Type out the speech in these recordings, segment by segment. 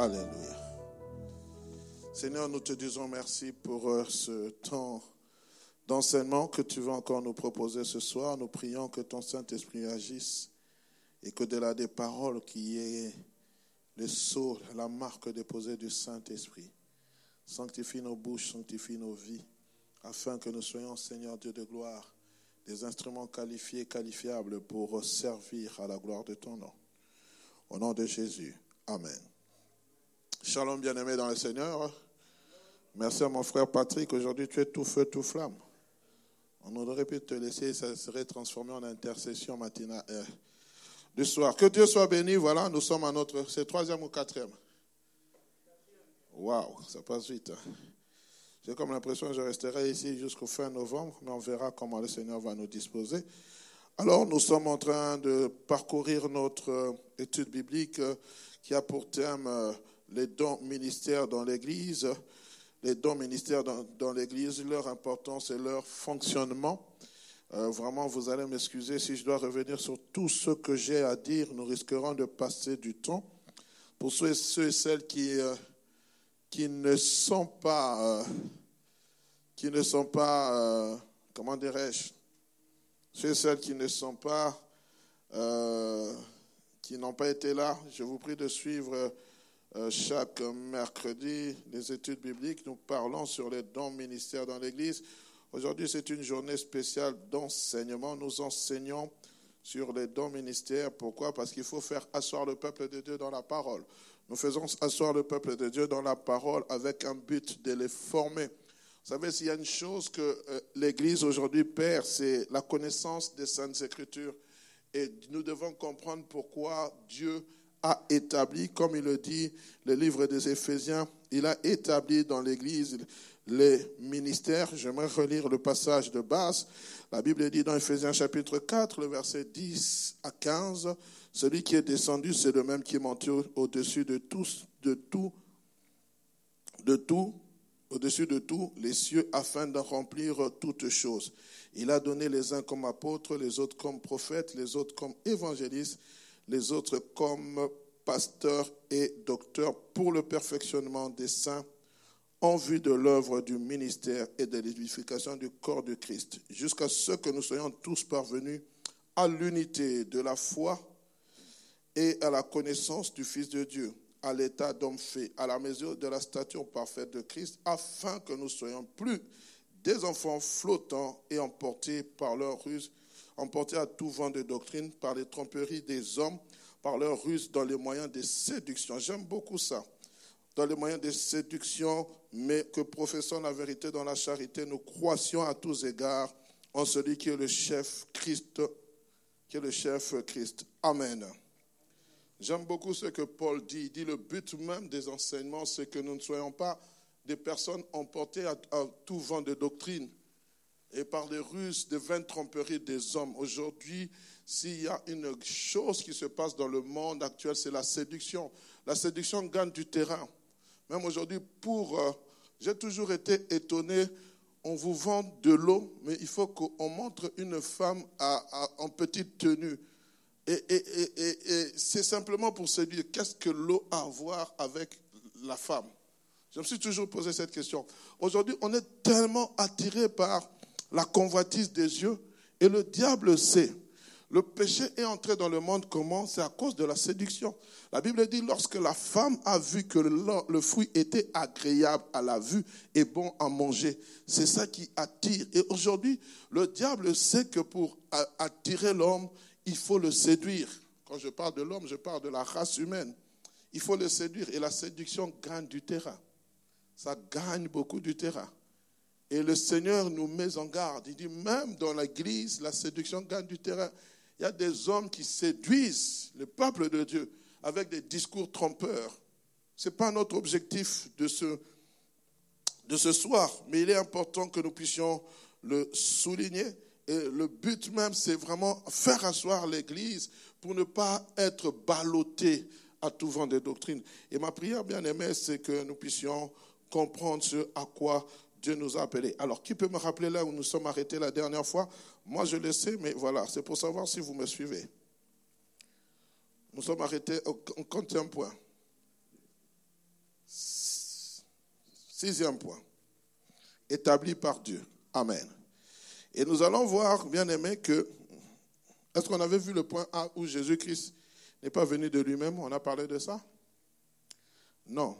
Alléluia. Seigneur, nous te disons merci pour euh, ce temps d'enseignement que tu vas encore nous proposer ce soir. Nous prions que ton Saint-Esprit agisse et que de là des paroles qui aient le sceau, la marque déposée du Saint-Esprit. Sanctifie nos bouches, sanctifie nos vies, afin que nous soyons, Seigneur Dieu de gloire, des instruments qualifiés, qualifiables pour servir à la gloire de ton nom. Au nom de Jésus. Amen. Shalom bien-aimé dans le Seigneur. Merci à mon frère Patrick. Aujourd'hui, tu es tout feu, tout flamme. On aurait pu te laisser, ça serait transformé en intercession matinale euh, du soir. Que Dieu soit béni. Voilà, nous sommes à notre. C'est troisième ou quatrième? Waouh, ça passe vite. Hein. J'ai comme l'impression que je resterai ici jusqu'au fin novembre, mais on verra comment le Seigneur va nous disposer. Alors, nous sommes en train de parcourir notre euh, étude biblique euh, qui a pour thème les dons ministères dans l'Église. Les dons ministères dans, l'Église, leur importance et leur fonctionnement. Euh, vraiment, vous allez m'excuser si je dois revenir sur tout ce que j'ai à dire. Nous risquerons de passer du temps. Pour ceux, et celles qui, euh, qui ne sont pas, euh, qui ne sont pas, comment dirais-je, ceux et celles qui ne sont pas, qui n'ont pas été là, je vous prie de suivre chaque mercredi des études bibliques. Nous parlons sur les dons ministères dans l'Église. Aujourd'hui, c'est une journée spéciale d'enseignement. Nous enseignons sur les dons ministères. Pourquoi? Parce qu'il faut faire asseoir le peuple de Dieu dans la parole. Nous faisons asseoir le peuple de Dieu dans la parole avec un but de les former. Vous savez, s'il y a une chose que euh, l'Église aujourd'hui perd, c'est la connaissance des Saintes Écritures. Et nous devons comprendre pourquoi Dieu a établi, comme il le dit, le livre des Éphésiens, il a établi dans l'Église les ministères. J'aimerais relire le passage de base. La Bible dit dans Éphésiens chapitre 4, le verset 10 à 15, celui qui est descendu, c'est le même qui est monté au-dessus de tous, de tout, de tout, au-dessus de tout, les cieux, afin de remplir toutes choses. Il a donné les uns comme apôtres, les autres comme prophètes, les autres comme évangélistes, les autres comme pasteurs et docteurs pour le perfectionnement des saints en vue de l'œuvre du ministère et de l'édification du corps de Christ, jusqu'à ce que nous soyons tous parvenus à l'unité de la foi et à la connaissance du Fils de Dieu, à l'état d'homme fait, à la mesure de la stature parfaite de Christ, afin que nous soyons plus des enfants flottants et emportés par leur ruse emportés à tout vent de doctrine par les tromperies des hommes, par leur ruse dans les moyens de séduction. J'aime beaucoup ça. Dans les moyens de séduction, mais que professant la vérité dans la charité, nous croissions à tous égards en celui qui est le chef Christ, qui est le chef Christ. Amen. J'aime beaucoup ce que Paul dit. Il dit le but même des enseignements, c'est que nous ne soyons pas des personnes emportées à, à tout vent de doctrine, et par les ruses de vaines tromperies des hommes. Aujourd'hui, s'il y a une chose qui se passe dans le monde actuel, c'est la séduction. La séduction gagne du terrain. Même aujourd'hui, pour... Euh, j'ai toujours été étonné, on vous vend de l'eau, mais il faut qu'on montre une femme en petite tenue. Et, et c'est simplement pour séduire. Qu'est-ce que l'eau a à voir avec la femme? Je me suis toujours posé cette question. Aujourd'hui, on est tellement attiré par la convoitise des yeux. Et le diable sait. Le péché est entré dans le monde comment? C'est à cause de la séduction. La Bible dit lorsque la femme a vu que le, fruit était agréable à la vue et bon à manger, c'est ça qui attire. Et aujourd'hui, le diable sait que pour attirer l'homme, il faut le séduire. Quand je parle de l'homme, je parle de la race humaine. Il faut le séduire et la séduction gagne du terrain. Ça gagne beaucoup du terrain. Et le Seigneur nous met en garde. Il dit, même dans l'église, la séduction gagne du terrain. Il y a des hommes qui séduisent le peuple de Dieu avec des discours trompeurs. Ce n'est pas notre objectif de ce, de ce soir, mais il est important que nous puissions le souligner. Et le but même, c'est vraiment faire asseoir l'Église pour ne pas être ballotté à tout vent de doctrine. Et ma prière, bien aimée, c'est que nous puissions comprendre ce à quoi Dieu nous a appelés. Alors, qui peut me rappeler là où nous sommes arrêtés la dernière fois? Moi, je le sais, mais voilà, c'est pour savoir si vous me suivez. Nous sommes arrêtés au 51 point. Sixième point. Établi par Dieu. Amen. Et nous allons voir, bien aimé, que. Est-ce qu'on avait vu le point A où Jésus-Christ n'est pas venu de lui-même? On a parlé de ça? Non.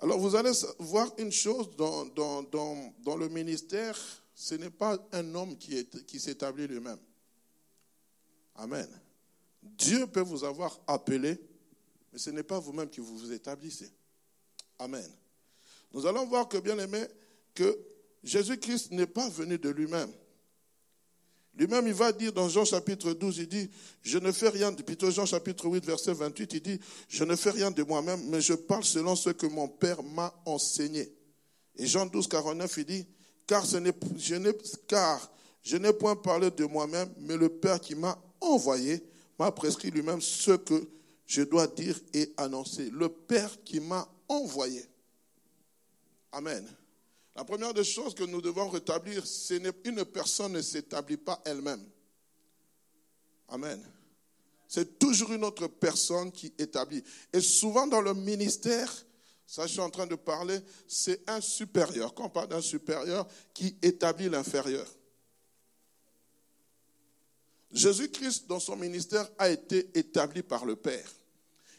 Alors vous allez voir une chose dans, le ministère, ce n'est pas un homme qui, qui s'établit lui-même. Amen. Dieu peut vous avoir appelé, mais ce n'est pas vous-même qui vous, vous établissez. Amen. Nous allons voir que, bien aimé, que Jésus-Christ n'est pas venu de lui-même. Lui-même, il va dire dans Jean chapitre 12, il dit, je ne fais rien, plutôt Jean chapitre 8, verset 28, il dit, je ne fais rien de moi-même, mais je parle selon ce que mon Père m'a enseigné. Et Jean 12, 49, il dit, car, ce je car je n'ai point parlé de moi-même, mais le Père qui m'a envoyé m'a prescrit lui-même ce que je dois dire et annoncer. Le Père qui m'a envoyé. Amen. La première des choses que nous devons rétablir, c'est qu'une personne ne s'établit pas elle-même. Amen. C'est toujours une autre personne qui établit. Et souvent dans le ministère, ça je suis en train de parler, c'est un supérieur. Quand on parle d'un supérieur qui établit l'inférieur. Jésus-Christ, dans son ministère, a été établi par le Père.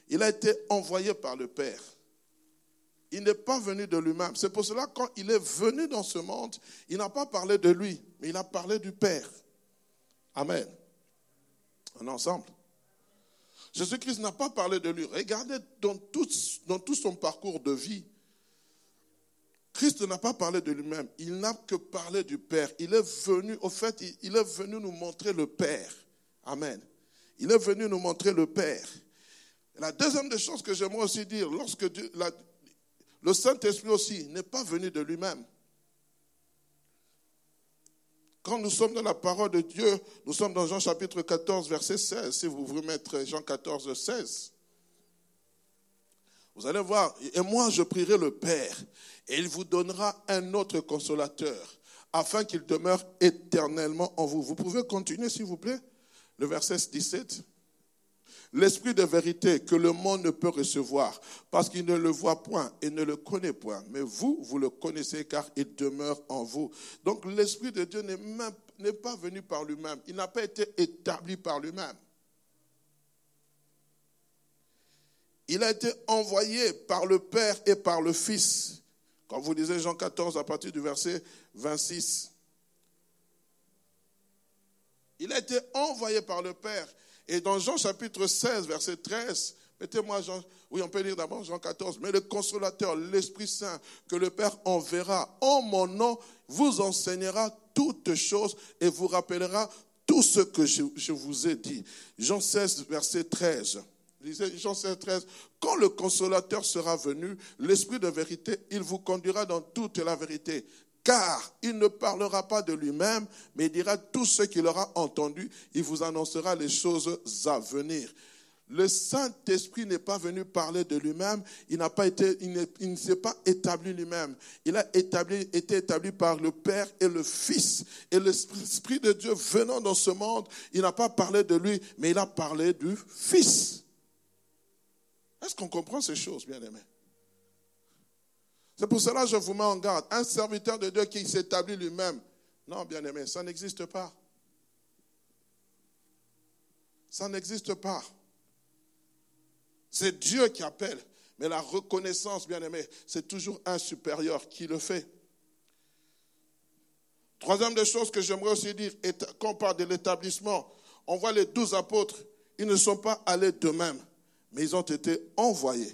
Il a été envoyé par le Père. Il n'est pas venu de lui-même. C'est pour cela, quand il est venu dans ce monde, il n'a pas parlé de lui, mais il a parlé du Père. Amen. Est ensemble. Jésus-Christ n'a pas parlé de lui. Regardez dans tout, dans tout son parcours de vie, Christ n'a pas parlé de lui-même, il n'a que parlé du Père. Il est venu, au fait, il est venu nous montrer le Père. Amen. Il est venu nous montrer le Père. La deuxième des choses que j'aimerais aussi dire, lorsque le Saint-Esprit aussi n'est pas venu de lui-même. Quand nous sommes dans la parole de Dieu, nous sommes dans Jean chapitre 14, verset 16. Si vous voulez mettre Jean 14, 16. Vous allez voir, et moi je prierai le Père, et il vous donnera un autre consolateur, afin qu'il demeure éternellement en vous. Vous pouvez continuer, s'il vous plaît, le verset 17. L'esprit de vérité que le monde ne peut recevoir, parce qu'il ne le voit point et ne le connaît point. Mais vous, vous le connaissez car il demeure en vous. Donc l'esprit de Dieu n'est pas venu par lui-même. Il n'a pas été établi par lui-même. Il a été envoyé par le Père et par le Fils. Quand vous lisez Jean 14 à partir du verset 26. Il a été envoyé par le Père. Et dans Jean chapitre 16, verset 13, mettez-moi Jean, oui, on peut lire d'abord Jean 14, mais le consolateur, l'Esprit Saint, que le Père enverra en mon nom, vous enseignera toutes choses et vous rappellera tout ce que je, vous ai dit. Jean 16, verset 13. Jean 16, 13, quand le consolateur sera venu, l'esprit de vérité, il vous conduira dans toute la vérité. Car il ne parlera pas de lui-même, mais il dira tout ce qu'il aura entendu. Il vous annoncera les choses à venir. Le Saint-Esprit n'est pas venu parler de lui-même, il n'a pas été, ne, s'est pas établi lui-même. Il a été établi par le Père et le Fils. Et l'Esprit de Dieu venant dans ce monde, il n'a pas parlé de lui, mais il a parlé du Fils. Est-ce qu'on comprend ces choses, bien aimés C'est pour cela que je vous mets en garde. Un serviteur de Dieu qui s'établit lui-même. Non, bien aimé, ça n'existe pas. Ça n'existe pas. C'est Dieu qui appelle. Mais la reconnaissance, bien aimé, c'est toujours un supérieur qui le fait. Troisième des choses que j'aimerais aussi dire, quand on parle de l'établissement, on voit les douze apôtres, ils ne sont pas allés d'eux-mêmes mais ils ont été envoyés.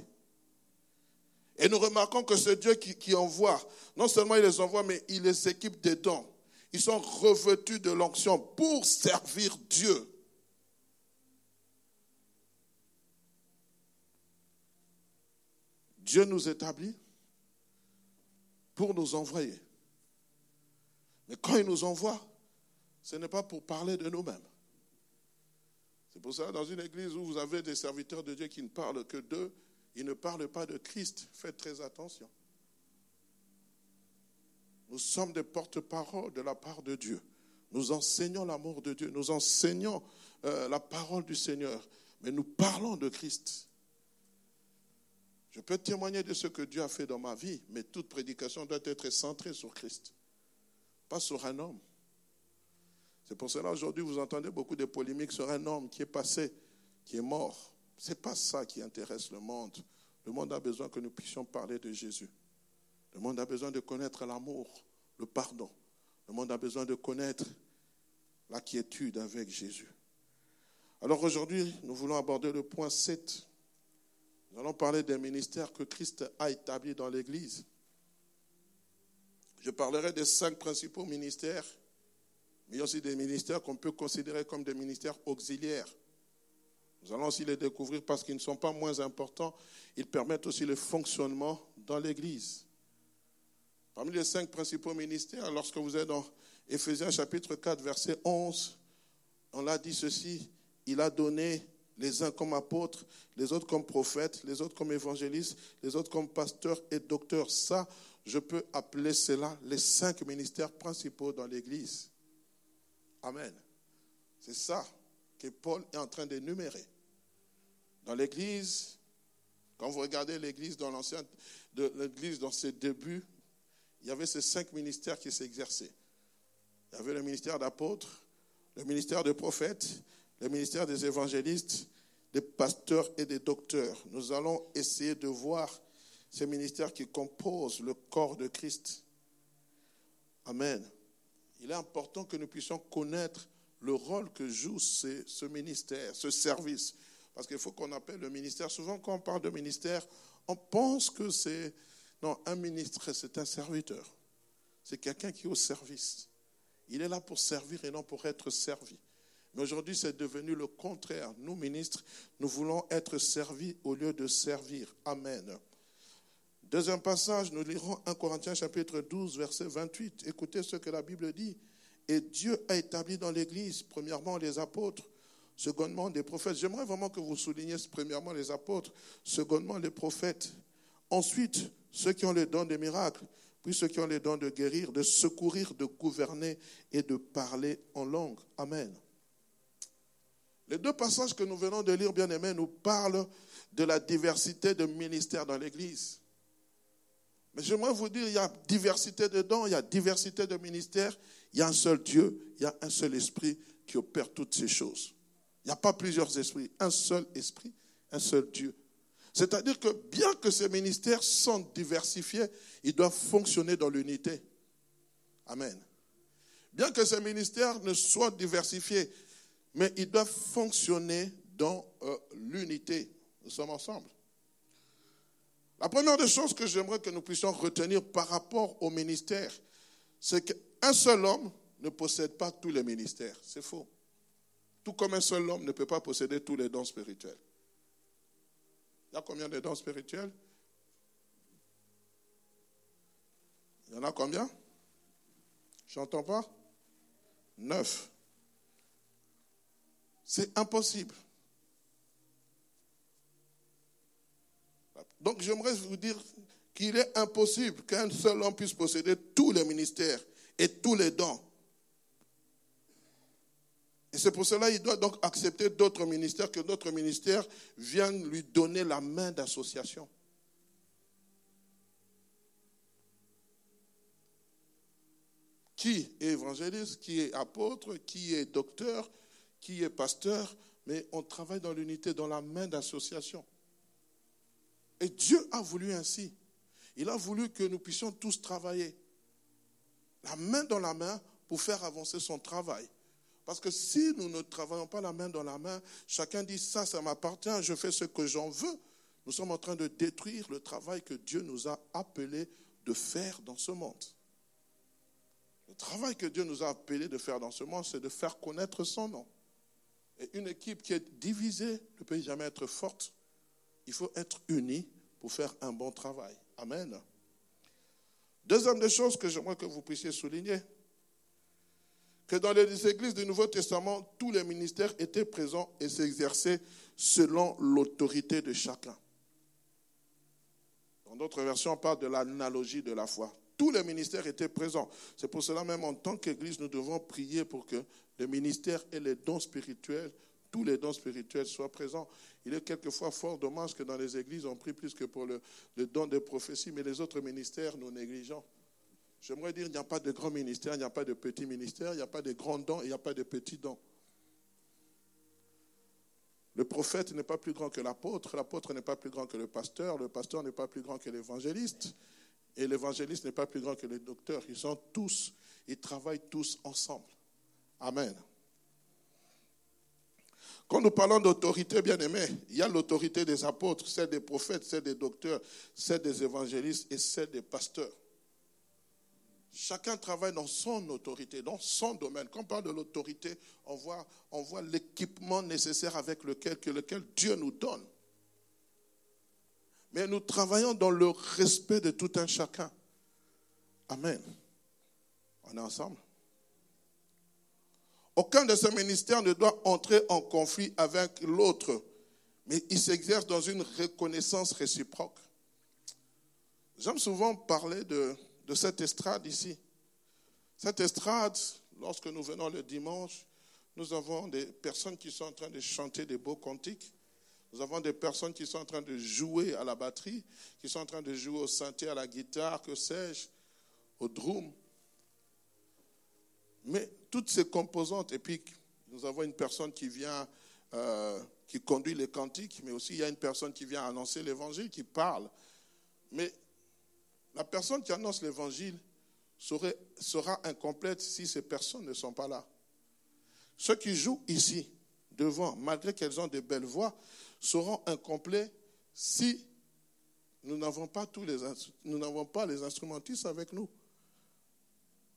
Et nous remarquons que ce Dieu qui, envoie, non seulement il les envoie, mais il les équipe des dons. Ils sont revêtus de l'onction pour servir Dieu. Dieu nous établit pour nous envoyer. Mais quand il nous envoie, ce n'est pas pour parler de nous-mêmes. C'est pour ça, dans une église où vous avez des serviteurs de Dieu qui ne parlent que d'eux, ils ne parlent pas de Christ. Faites très attention. Nous sommes des porte-parole de la part de Dieu. Nous enseignons l'amour de Dieu. Nous enseignons euh, la parole du Seigneur. Mais nous parlons de Christ. Je peux témoigner de ce que Dieu a fait dans ma vie, mais toute prédication doit être centrée sur Christ, pas sur un homme. C'est pour cela aujourd'hui vous entendez beaucoup de polémiques sur un homme qui est passé, qui est mort. Ce n'est pas ça qui intéresse le monde. Le monde a besoin que nous puissions parler de Jésus. Le monde a besoin de connaître l'amour, le pardon. Le monde a besoin de connaître la quiétude avec Jésus. Alors aujourd'hui, nous voulons aborder le point 7. Nous allons parler des ministères que Christ a établis dans l'Église. Je parlerai des cinq principaux ministères, mais aussi des ministères qu'on peut considérer comme des ministères auxiliaires. Nous allons aussi les découvrir parce qu'ils ne sont pas moins importants. Ils permettent aussi le fonctionnement dans l'Église. Parmi les cinq principaux ministères, lorsque vous êtes dans Éphésiens chapitre 4, verset 11, on l'a dit ceci, il a donné les uns comme apôtres, les autres comme prophètes, les autres comme évangélistes, les autres comme pasteurs et docteurs. Ça, je peux appeler cela les cinq ministères principaux dans l'Église. Amen. C'est ça que Paul est en train d'énumérer. Dans l'Église, quand vous regardez l'Église dans l'ancien, l'Église dans ses débuts, il y avait ces cinq ministères qui s'exerçaient. Il y avait le ministère d'apôtre, le ministère de prophète, le ministère des évangélistes, des pasteurs et des docteurs. Nous allons essayer de voir ces ministères qui composent le corps de Christ. Amen. Il est important que nous puissions connaître le rôle que joue ce, ministère, ce service. Parce qu'il faut qu'on appelle le ministère. Souvent, quand on parle de ministère, on pense que c'est non, un ministre, c'est un serviteur. C'est quelqu'un qui est au service. Il est là pour servir et non pour être servi. Mais aujourd'hui, c'est devenu le contraire. Nous, ministres, nous voulons être servis au lieu de servir. Amen. Deuxième passage, nous lirons 1 Corinthiens chapitre 12, verset 28. Écoutez ce que la Bible dit. Et Dieu a établi dans l'Église, premièrement, les apôtres, secondement, les prophètes. J'aimerais vraiment que vous souligniez premièrement les apôtres, secondement, les prophètes. Ensuite, ceux qui ont le don des miracles, puis ceux qui ont le don de guérir, de secourir, de gouverner et de parler en langue. Amen. Les deux passages que nous venons de lire, bien aimés, nous parlent de la diversité de ministères dans l'Église. Mais j'aimerais vous dire, il y a diversité de dons, il y a diversité de ministères, il y a un seul Dieu, il y a un seul esprit qui opère toutes ces choses. Il n'y a pas plusieurs esprits, un seul esprit, un seul Dieu. C'est-à-dire que bien que ces ministères sont diversifiés, ils doivent fonctionner dans l'unité. Amen. Bien que ces ministères ne soient diversifiés, mais ils doivent fonctionner dans euh, l'unité. Nous sommes ensemble. La première des choses que j'aimerais que nous puissions retenir par rapport au ministère, c'est qu'un seul homme ne possède pas tous les ministères. C'est faux. Tout comme un seul homme ne peut pas posséder tous les dons spirituels. Il y a combien de dons spirituels? Il y en a combien? Je n'entends pas Neuf. C'est impossible. Donc j'aimerais vous dire qu'il est impossible qu'un seul homme puisse posséder tous les ministères et tous les dons. Et c'est pour cela qu'il doit donc accepter d'autres ministères, que d'autres ministères viennent lui donner la main d'association. Qui est évangéliste, qui est apôtre, qui est docteur, qui est pasteur, mais on travaille dans l'unité, dans la main d'association. Et Dieu a voulu ainsi. Il a voulu que nous puissions tous travailler, la main dans la main, pour faire avancer son travail. Parce que si nous ne travaillons pas la main dans la main, chacun dit ça, ça m'appartient, je fais ce que j'en veux. Nous sommes en train de détruire le travail que Dieu nous a appelé de faire dans ce monde. Le travail que Dieu nous a appelé de faire dans ce monde, c'est de faire connaître son nom. Et une équipe qui est divisée ne peut jamais être forte. Il faut être unis pour faire un bon travail. Amen. Deuxième des choses que j'aimerais que vous puissiez souligner, que dans les églises du Nouveau Testament, tous les ministères étaient présents et s'exerçaient selon l'autorité de chacun. Dans d'autres versions, on parle de l'analogie de la foi. Tous les ministères étaient présents. C'est pour cela même en tant qu'Église, nous devons prier pour que les ministères et les dons spirituels tous les dons spirituels soient présents. Il est quelquefois fort dommage que dans les églises, on prie plus que pour le, don de prophétie, mais les autres ministères, nous négligeons. J'aimerais dire, il n'y a pas de grands ministères, il n'y a pas de petits ministères, il n'y a pas de grands dons, il n'y a pas de petits dons. Le prophète n'est pas plus grand que l'apôtre, l'apôtre n'est pas plus grand que le pasteur, le pasteur n'est pas plus grand que l'évangéliste, et l'évangéliste n'est pas plus grand que le docteur. Ils sont tous, ils travaillent tous ensemble. Amen. Quand nous parlons d'autorité, bien aimé, il y a l'autorité des apôtres, celle des prophètes, celle des docteurs, celle des évangélistes et celle des pasteurs. Chacun travaille dans son autorité, dans son domaine. Quand on parle de l'autorité, on voit, l'équipement nécessaire avec lequel Dieu nous donne. Mais nous travaillons dans le respect de tout un chacun. Amen. On est ensemble. Aucun de ces ministères ne doit entrer en conflit avec l'autre, mais il s'exerce dans une reconnaissance réciproque. J'aime souvent parler de, de cette estrade ici. Cette estrade, lorsque nous venons le dimanche, nous avons des personnes qui sont en train de chanter des beaux cantiques. Nous avons des personnes qui sont en train de jouer à la batterie, qui sont en train de jouer au synthé, à la guitare, que sais-je, au drum. Mais toutes ces composantes, et puis nous avons une personne qui vient, euh, qui conduit les cantiques, mais aussi il y a une personne qui vient annoncer l'évangile, qui parle. Mais la personne qui annonce l'évangile sera incomplète si ces personnes ne sont pas là. Ceux qui jouent ici, devant, malgré qu'elles ont de belles voix, seront incomplets si nous n'avons pas tous les nous n'avons pas les instrumentistes avec nous.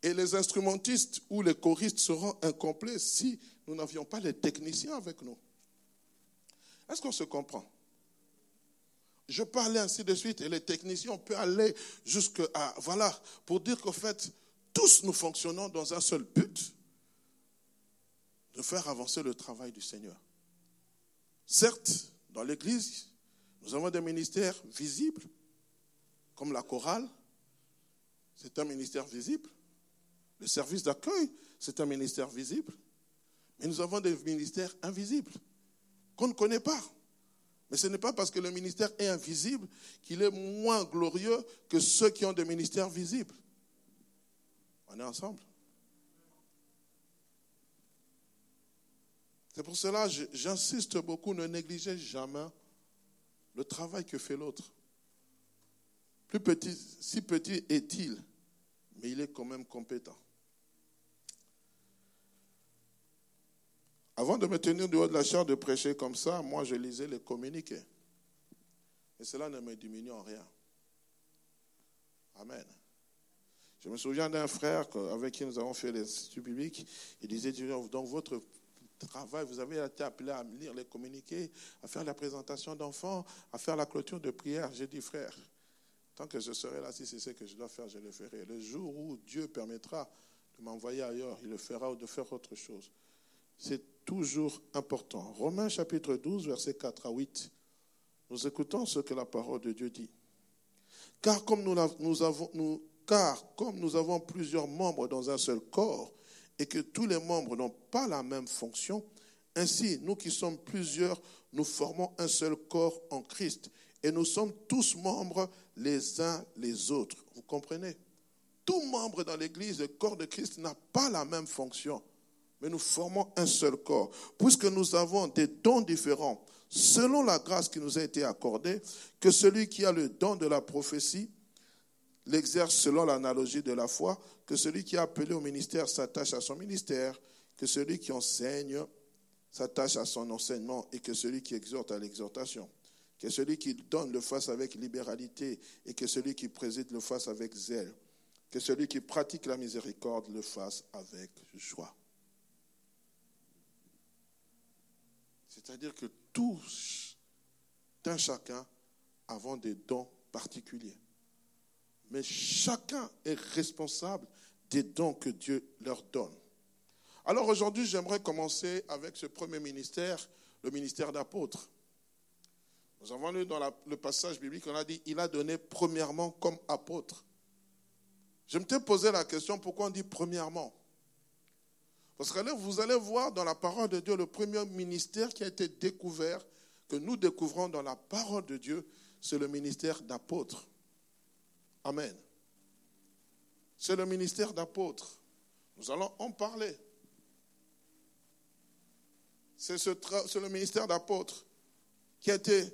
Et les instrumentistes ou les choristes seront incomplets si nous n'avions pas les techniciens avec nous. Est-ce qu'on se comprend? Je parlais ainsi de suite et les techniciens, peut aller jusqu'à, voilà, pour dire qu'en fait, tous nous fonctionnons dans un seul but, de faire avancer le travail du Seigneur. Certes, dans l'Église, nous avons des ministères visibles, comme la chorale, c'est un ministère visible. Le service d'accueil, c'est un ministère visible. Mais nous avons des ministères invisibles qu'on ne connaît pas. Mais ce n'est pas parce que le ministère est invisible qu'il est moins glorieux que ceux qui ont des ministères visibles. On est ensemble. C'est pour cela que j'insiste beaucoup, ne négligez jamais le travail que fait l'autre. Plus petit, si petit est-il, mais il est quand même compétent. Avant de me tenir haut de la chair de prêcher comme ça, moi je lisais les communiqués. Et cela ne me diminue en rien. Amen. Je me souviens d'un frère avec qui nous avons fait l'Institut biblique. Il disait Dans votre travail, vous avez été appelé à lire les communiqués, à faire la présentation d'enfants, à faire la clôture de prière. J'ai dit Frère, tant que je serai là, si c'est ce que je dois faire, je le ferai. Le jour où Dieu permettra de m'envoyer ailleurs, il le fera ou de faire autre chose. C'est toujours important. Romains chapitre 12, versets 4 à 8. Nous écoutons ce que la parole de Dieu dit. Car comme nous, nous avons, nous, car comme nous avons plusieurs membres dans un seul corps et que tous les membres n'ont pas la même fonction, ainsi nous qui sommes plusieurs, nous formons un seul corps en Christ et nous sommes tous membres les uns les autres. Vous comprenez? Tout membre dans l'Église, le corps de Christ, n'a pas la même fonction mais nous formons un seul corps. Puisque nous avons des dons différents, selon la grâce qui nous a été accordée, que celui qui a le don de la prophétie l'exerce selon l'analogie de la foi, que celui qui est appelé au ministère s'attache à son ministère, que celui qui enseigne s'attache à son enseignement et que celui qui exhorte à l'exhortation, que celui qui donne le fasse avec libéralité et que celui qui préside le fasse avec zèle, que celui qui pratique la miséricorde le fasse avec joie. C'est-à-dire que tous, un chacun, avons des dons particuliers. Mais chacun est responsable des dons que Dieu leur donne. Alors aujourd'hui, j'aimerais commencer avec ce premier ministère, le ministère d'apôtre. Nous avons lu dans le passage biblique, on a dit, il a donné premièrement comme apôtre. Je me suis posé la question, pourquoi on dit premièrement? Parce que vous allez voir dans la parole de Dieu le premier ministère qui a été découvert, que nous découvrons dans la parole de Dieu, c'est le ministère d'apôtre. Amen. C'est le ministère d'apôtre. Nous allons en parler. C'est le ministère d'apôtre qui a été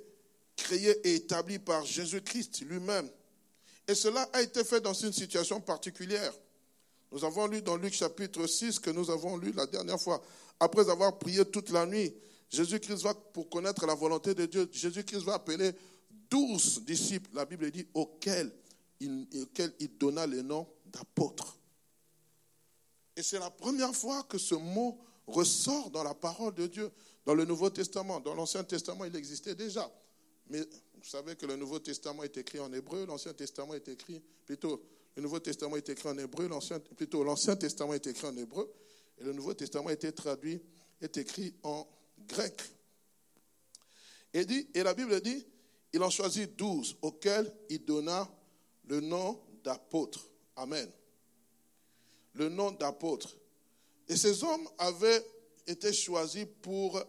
créé et établi par Jésus-Christ lui-même. Et cela a été fait dans une situation particulière. Nous avons lu dans Luc chapitre 6 que nous avons lu la dernière fois. Après avoir prié toute la nuit, Jésus-Christ va, pour connaître la volonté de Dieu, Jésus-Christ va appeler douze disciples, la Bible dit, auxquels il, auxquels il donna le nom d'apôtres. Et c'est la première fois que ce mot ressort dans la parole de Dieu, dans le Nouveau Testament. Dans l'Ancien Testament, il existait déjà. Mais vous savez que le Nouveau Testament est écrit en hébreu, l'Ancien Testament est écrit, plutôt, le Nouveau Testament est écrit en hébreu, plutôt, l'Ancien Testament est écrit en hébreu, et le Nouveau Testament été traduit, est écrit en grec. Et, dit, et la Bible dit, il en choisit douze, auxquels il donna le nom d'apôtre. Amen. Le nom d'apôtre. Et ces hommes avaient été choisis pour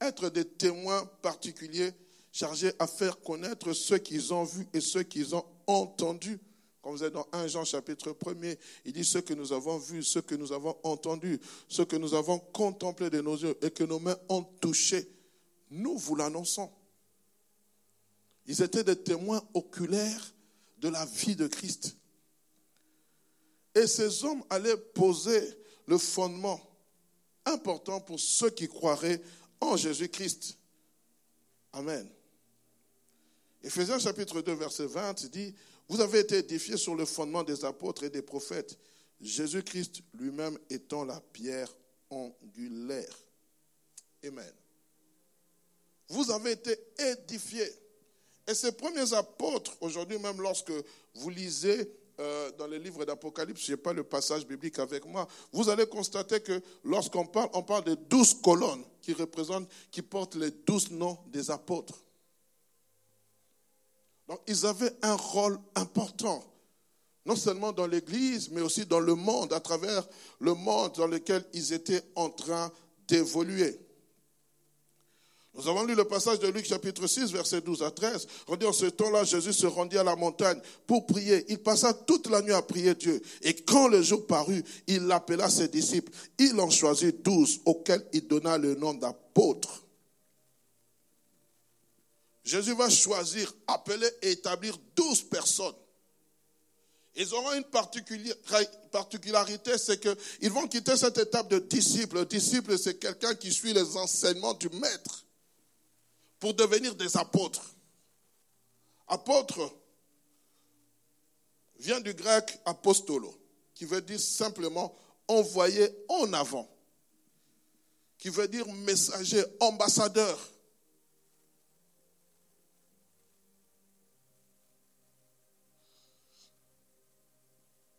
être des témoins particuliers chargés à faire connaître ce qu'ils ont vu et ce qu'ils ont entendu. Quand vous êtes dans 1 Jean chapitre 1 il dit ce que nous avons vu, ce que nous avons entendu, ce que nous avons contemplé de nos yeux et que nos mains ont touché. Nous vous l'annonçons. Ils étaient des témoins oculaires de la vie de Christ. Et ces hommes allaient poser le fondement important pour ceux qui croiraient en Jésus-Christ. Amen. Éphésiens chapitre 2, verset 20 dit, Vous avez été édifiés sur le fondement des apôtres et des prophètes, Jésus-Christ lui-même étant la pierre angulaire. Amen. Vous avez été édifiés. Et ces premiers apôtres, aujourd'hui même lorsque vous lisez euh, dans les livres d'Apocalypse, je n'ai pas le passage biblique avec moi, vous allez constater que lorsqu'on parle, on parle de douze colonnes qui représentent, qui portent les douze noms des apôtres. Donc ils avaient un rôle important, non seulement dans l'Église, mais aussi dans le monde, à travers le monde dans lequel ils étaient en train d'évoluer. Nous avons lu le passage de Luc chapitre 6, verset 12 à 13. On dit en ce temps-là, Jésus se rendit à la montagne pour prier. Il passa toute la nuit à prier Dieu. Et quand le jour parut, il appela ses disciples. Il en choisit douze, auxquels il donna le nom d'apôtres. Jésus va choisir, appeler et établir douze personnes. Ils auront une particularité, c'est qu'ils vont quitter cette étape de disciple. Le disciple, c'est quelqu'un qui suit les enseignements du maître pour devenir des apôtres. Apôtre vient du grec apostolo, qui veut dire simplement envoyé en avant, qui veut dire messager, ambassadeur.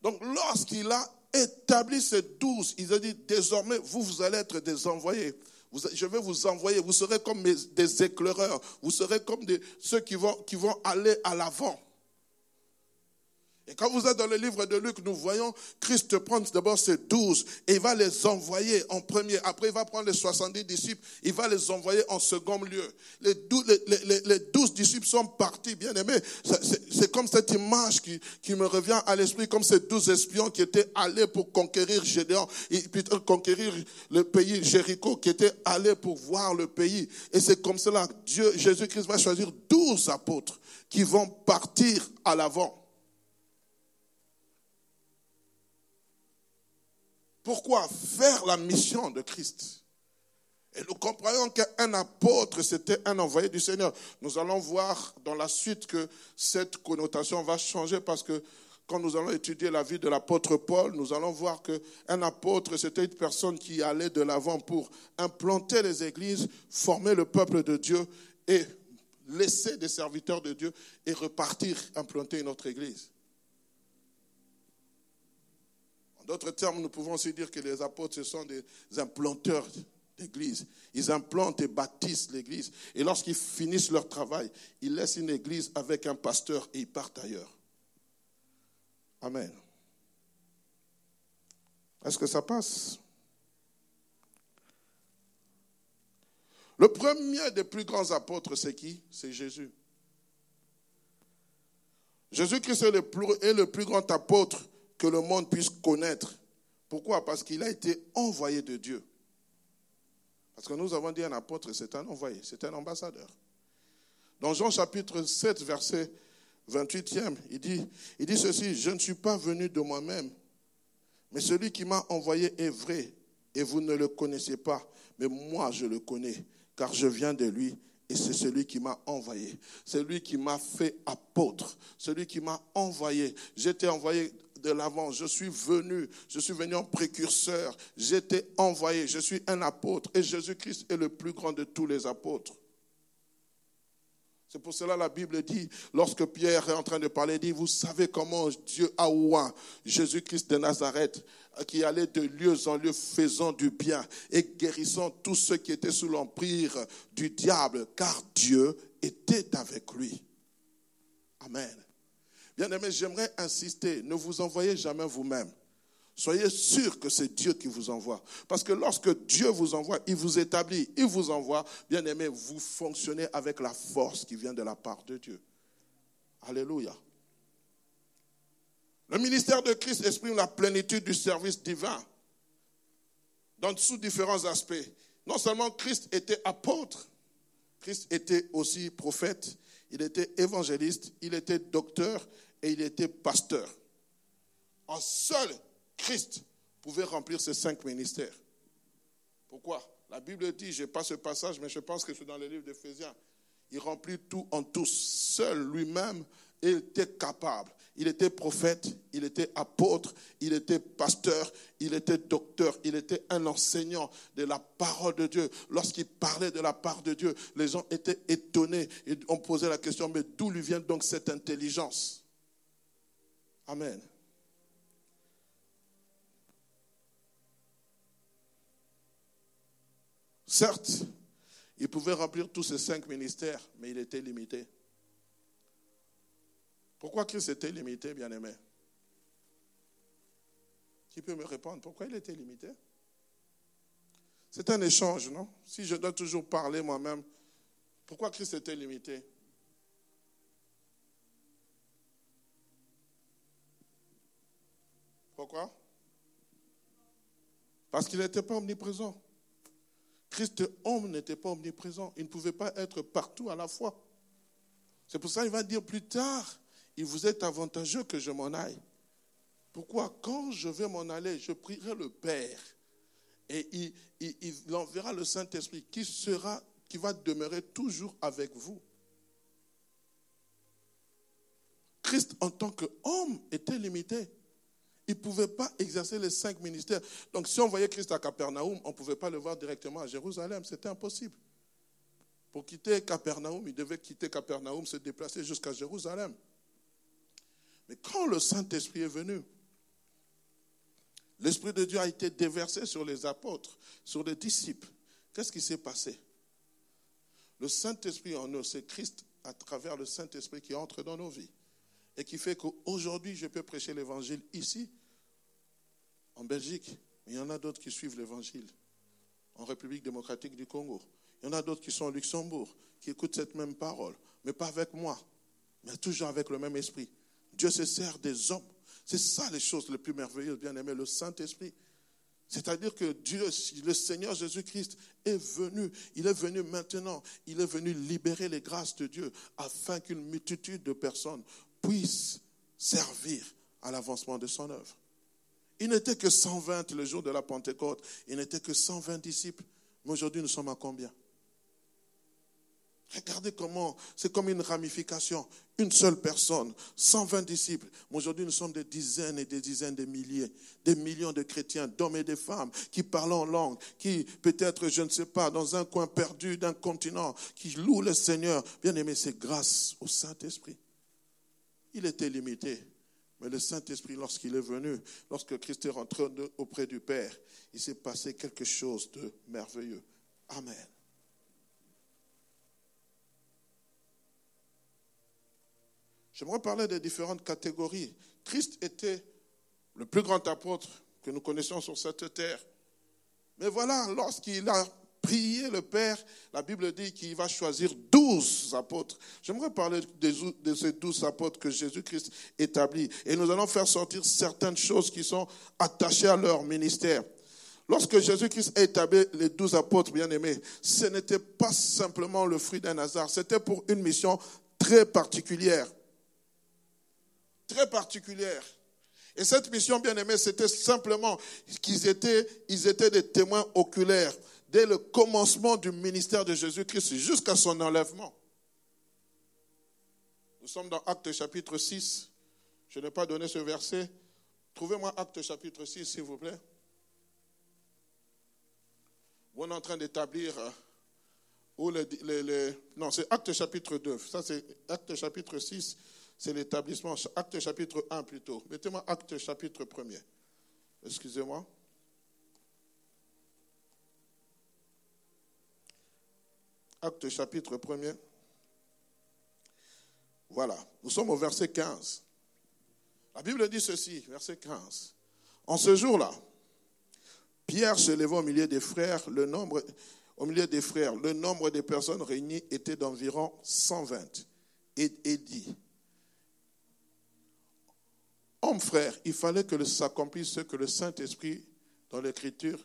Donc lorsqu'il a établi ces douze, il a dit désormais vous, vous allez être des envoyés. Je vais vous envoyer, vous serez comme des éclaireurs, vous serez comme ceux qui vont, qui vont aller à l'avant. Et quand vous êtes dans le livre de Luc, nous voyons Christ prendre d'abord ses douze et il va les envoyer en premier. Après, il va prendre les 70 disciples, il va les envoyer en second lieu. Les douze, disciples sont partis, bien aimés. C'est comme cette image qui, qui me revient à l'esprit, comme ces douze espions qui étaient allés pour conquérir Gédéon, et puis conquérir le pays Jéricho, qui étaient allés pour voir le pays. Et c'est comme cela, Dieu, Jésus-Christ va choisir douze apôtres qui vont partir à l'avant. Pourquoi faire la mission de Christ? Et nous comprenons qu'un apôtre, c'était un envoyé du Seigneur. Nous allons voir dans la suite que cette connotation va changer parce que quand nous allons étudier la vie de l'apôtre Paul, nous allons voir qu'un apôtre, c'était une personne qui allait de l'avant pour implanter les églises, former le peuple de Dieu et laisser des serviteurs de Dieu et repartir implanter une autre église. d'autres termes, nous pouvons aussi dire que les apôtres, ce sont des implanteurs d'église. Ils implantent et bâtissent l'église. Et lorsqu'ils finissent leur travail, ils laissent une église avec un pasteur et ils partent ailleurs. Amen. Est-ce que ça passe? Le premier des plus grands apôtres, c'est qui? C'est Jésus. Jésus-Christ est, est le plus grand apôtre que le monde puisse connaître. Pourquoi? Parce qu'il a été envoyé de Dieu. Parce que nous avons dit un apôtre, c'est un envoyé, c'est un ambassadeur. Dans Jean chapitre 7, verset 28e, il dit, il dit ceci, je ne suis pas venu de moi-même, mais celui qui m'a envoyé est vrai, et vous ne le connaissez pas, mais moi je le connais, car je viens de lui, et c'est celui qui m'a envoyé, celui qui m'a fait apôtre, celui qui m'a envoyé. J'étais envoyé de l'avant. Je suis venu, je suis venu en précurseur. J'étais envoyé, je suis un apôtre. Et Jésus-Christ est le plus grand de tous les apôtres. C'est pour cela la Bible dit, lorsque Pierre est en train de parler, il dit, vous savez comment Dieu a oint Jésus-Christ de Nazareth, qui allait de lieu en lieu faisant du bien et guérissant tous ceux qui étaient sous l'empire du diable, car Dieu était avec lui. Amen. Bien aimé, j'aimerais insister, ne vous envoyez jamais vous-même. Soyez sûr que c'est Dieu qui vous envoie. Parce que lorsque Dieu vous envoie, il vous établit, il vous envoie, bien aimé, vous fonctionnez avec la force qui vient de la part de Dieu. Alléluia. Le ministère de Christ exprime la plénitude du service divin dans sous différents aspects. Non seulement Christ était apôtre, Christ était aussi prophète, il était évangéliste, il était docteur et il était pasteur. En seul Christ pouvait remplir ces cinq ministères. Pourquoi? La Bible dit, je n'ai pas ce passage, mais je pense que c'est dans le livre d'Éphésiens. Il remplit tout en tous. Seul lui-même, il était capable. Il était prophète, il était apôtre, il était pasteur, il était docteur, il était un enseignant de la parole de Dieu. Lorsqu'il parlait de la part de Dieu, les gens étaient étonnés et on posait la question, mais d'où lui vient donc cette intelligence? Amen. Certes, il pouvait remplir tous ces cinq ministères, mais il était limité. Pourquoi Christ était limité, bien-aimé? Qui peut me répondre? Pourquoi il était limité? C'est un échange, non? Si je dois toujours parler moi-même, pourquoi Christ était limité? Pourquoi? Parce qu'il n'était pas omniprésent. Christ homme n'était pas omniprésent. Il ne pouvait pas être partout à la fois. C'est pour ça qu'il va dire plus tard, il vous est avantageux que je m'en aille. Pourquoi? Quand je vais m'en aller, je prierai le Père et il, enverra le Saint-Esprit qui sera, qui va demeurer toujours avec vous. Christ en tant qu'homme était limité. Il ne pouvait pas exercer les cinq ministères. Donc si on voyait Christ à Capernaum, on ne pouvait pas le voir directement à Jérusalem. C'était impossible. Pour quitter Capernaum, il devait quitter Capernaum, se déplacer jusqu'à Jérusalem. Mais quand le Saint-Esprit est venu, l'Esprit de Dieu a été déversé sur les apôtres, sur les disciples. Qu'est-ce qui s'est passé? Le Saint-Esprit en nous, c'est Christ à travers le Saint-Esprit qui entre dans nos vies et qui fait qu'aujourd'hui, je peux prêcher l'évangile ici, en Belgique, mais il y en a d'autres qui suivent l'évangile en République démocratique du Congo. Il y en a d'autres qui sont au Luxembourg, qui écoutent cette même parole, mais pas avec moi, mais toujours avec le même esprit. Dieu se sert des hommes. C'est ça les choses les plus merveilleuses, bien aimé, le Saint-Esprit. C'est-à-dire que Dieu, le Seigneur Jésus-Christ est venu, il est venu maintenant, il est venu libérer les grâces de Dieu afin qu'une multitude de personnes puisse servir à l'avancement de son œuvre. Il n'était que 120 le jour de la Pentecôte, il n'était que 120 disciples. Mais aujourd'hui, nous sommes à combien? Regardez comment c'est comme une ramification. Une seule personne, 120 disciples. Mais aujourd'hui, nous sommes des dizaines et des dizaines de milliers, des millions de chrétiens, d'hommes et de femmes qui parlent en langue, qui peut-être, je ne sais pas, dans un coin perdu d'un continent, qui louent le Seigneur. Bien aimé, c'est grâce au Saint-Esprit il était limité. Mais le Saint-Esprit, lorsqu'il est venu, lorsque Christ est rentré auprès du Père, il s'est passé quelque chose de merveilleux. Amen. J'aimerais parler des différentes catégories. Christ était le plus grand apôtre que nous connaissons sur cette terre. Mais voilà, lorsqu'il a prié le Père, la Bible dit qu'il va choisir douze apôtres. J'aimerais parler de ces douze apôtres que Jésus-Christ établit. Et nous allons faire sortir certaines choses qui sont attachées à leur ministère. Lorsque Jésus-Christ a établi les douze apôtres bien-aimés, ce n'était pas simplement le fruit d'un hasard, c'était pour une mission très particulière. Très particulière. Et cette mission, bien-aimée, c'était simplement qu'ils étaient, ils étaient des témoins oculaires dès le commencement du ministère de Jésus-Christ jusqu'à son enlèvement. Nous sommes dans Actes chapitre 6. Je n'ai pas donné ce verset. Trouvez-moi Actes chapitre 6, s'il vous plaît. On est en train d'établir euh, où les, non, c'est Acte chapitre 2. Ça, c'est Acte chapitre 6, c'est l'établissement. Acte chapitre 1 plutôt. Mettez-moi Acte chapitre 1 Excusez-moi. Acte chapitre 1 Voilà, nous sommes au verset 15. La Bible dit ceci, verset 15. En ce jour-là, Pierre se leva au milieu des frères, le nombre, au milieu des frères, le nombre des personnes réunies était d'environ 120, et, et dit, Hommes frères, il fallait que s'accomplisse ce que le Saint-Esprit, dans l'Écriture,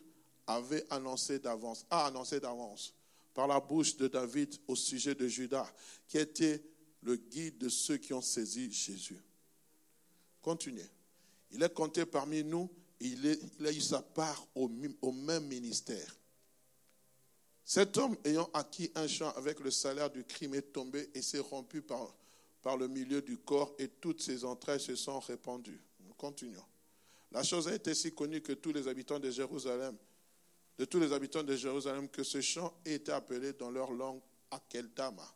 avait annoncé d'avance, a annoncé d'avance, par la bouche de David au sujet de Judas, qui était le guide de ceux qui ont saisi Jésus. Continuez. Il est compté parmi nous il, a eu sa part au, même ministère. Cet homme ayant acquis un champ avec le salaire du crime est tombé et s'est rompu par, le milieu du corps et toutes ses entrailles se sont répandues. Continuons. La chose a été si connue que tous les habitants de Jérusalem, de tous les habitants de Jérusalem, que ce champ été appelé dans leur langue Akeldama,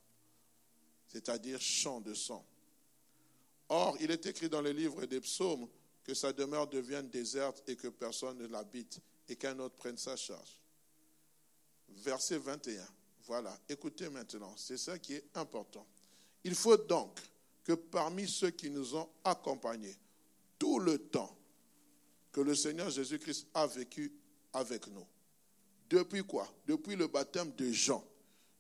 c'est-à-dire champ de sang. Or, il est écrit dans le livre des psaumes que sa demeure devienne déserte et que personne ne l'habite et qu'un autre prenne sa charge. Verset 21. Voilà, écoutez maintenant, c'est ça qui est important. Il faut donc que parmi ceux qui nous ont accompagnés tout le temps que le Seigneur Jésus-Christ a vécu avec nous, depuis quoi? Depuis le baptême de Jean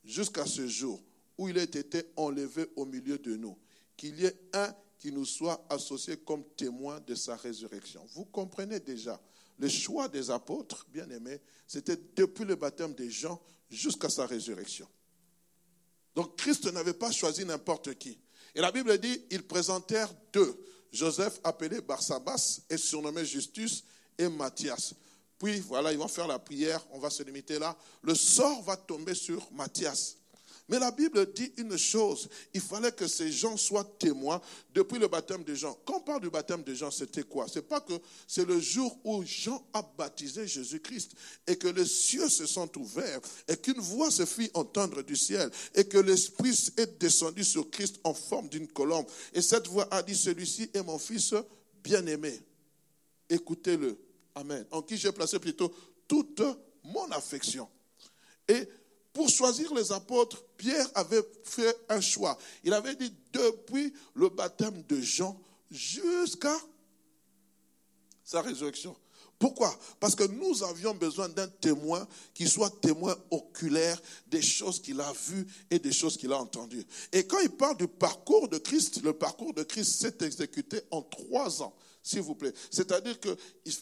jusqu'à ce jour où il a été enlevé au milieu de nous, qu'il y ait un qui nous soit associé comme témoin de sa résurrection. Vous comprenez déjà, le choix des apôtres, bien aimés, c'était depuis le baptême des gens jusqu'à sa résurrection. Donc Christ n'avait pas choisi n'importe qui. Et la Bible dit, ils présentèrent deux. Joseph appelé Barsabas et surnommé Justus et Matthias. Puis voilà, ils vont faire la prière, on va se limiter là. Le sort va tomber sur Matthias. Mais la Bible dit une chose, il fallait que ces gens soient témoins depuis le baptême de Jean. Quand on parle du baptême de Jean, c'était quoi? C'est pas que c'est le jour où Jean a baptisé Jésus-Christ et que les cieux se sont ouverts et qu'une voix se fit entendre du ciel et que l'Esprit est descendu sur Christ en forme d'une colombe. Et cette voix a dit, celui-ci est mon fils bien-aimé. Écoutez-le. Amen. En qui j'ai placé plutôt toute mon affection. Et pour choisir les apôtres, Pierre avait fait un choix. Il avait dit depuis le baptême de Jean jusqu'à sa résurrection. Pourquoi? Parce que nous avions besoin d'un témoin qui soit témoin oculaire des choses qu'il a vues et des choses qu'il a entendues. Et quand il parle du parcours de Christ, le parcours de Christ s'est exécuté en trois ans s'il vous plaît. C'est-à-dire que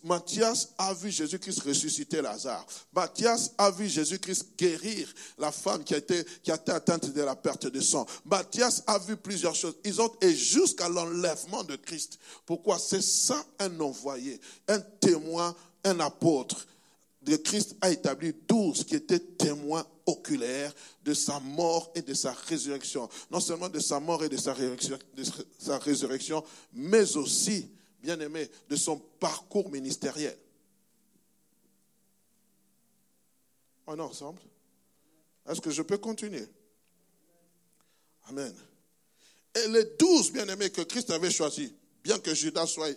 Matthias a vu Jésus-Christ ressusciter Lazare. Matthias a vu Jésus-Christ guérir la femme qui a, été, qui a été atteinte de la perte de sang. Matthias a vu plusieurs choses. Ils ont, et jusqu'à l'enlèvement de Christ. Pourquoi? C'est ça un envoyé, un témoin, un apôtre. De Christ a établi douze qui étaient témoins oculaires de sa mort et de sa résurrection. Non seulement de sa mort et de sa résurrection, de sa résurrection mais aussi bien-aimé, de son parcours ministériel. On est ensemble Est-ce que je peux continuer? Amen. Et les douze bien-aimés que Christ avait choisis, bien que Judas soit,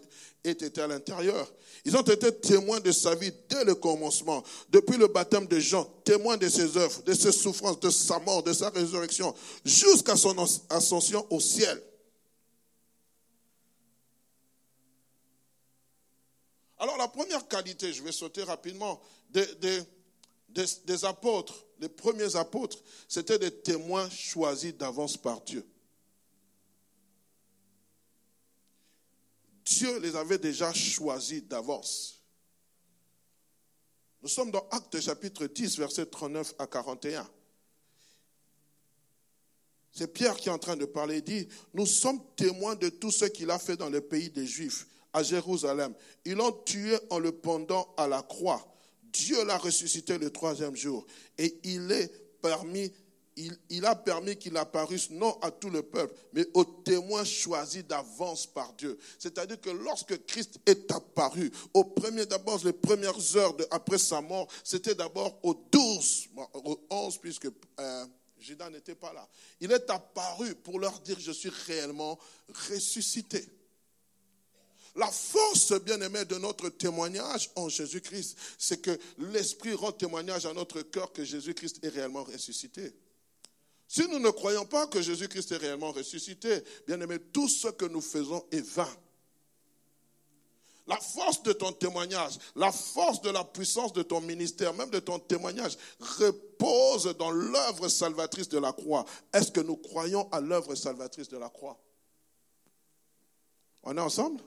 ait été à l'intérieur, ils ont été témoins de sa vie dès le commencement, depuis le baptême de Jean, témoins de ses œuvres, de ses souffrances, de sa mort, de sa résurrection, jusqu'à son ascension au ciel. Alors la première qualité, je vais sauter rapidement, des, apôtres, les premiers apôtres, c'était des témoins choisis d'avance par Dieu. Dieu les avait déjà choisis d'avance. Nous sommes dans Actes chapitre 10, verset 39 à 41. C'est Pierre qui est en train de parler. Il dit, nous sommes témoins de tout ce qu'il a fait dans le pays des Juifs, à Jérusalem. Ils l'ont tué en le pendant à la croix. Dieu l'a ressuscité le troisième jour. Et il est permis, il, a permis qu'il apparusse non à tout le peuple, mais aux témoins choisis d'avance par Dieu. C'est-à-dire que lorsque Christ est apparu, au premier, d'abord, les premières heures après sa mort, c'était d'abord aux douze, aux onze, puisque euh, n'était pas là. Il est apparu pour leur dire, je suis réellement ressuscité. La force, bien-aimé, de notre témoignage en Jésus-Christ, c'est que l'Esprit rend témoignage à notre cœur que Jésus-Christ est réellement ressuscité. Si nous ne croyons pas que Jésus-Christ est réellement ressuscité, bien-aimé, tout ce que nous faisons est vain. La force de ton témoignage, la force de la puissance de ton ministère, même de ton témoignage, repose dans l'œuvre salvatrice de la croix. Est-ce que nous croyons à l'œuvre salvatrice de la croix? On est ensemble?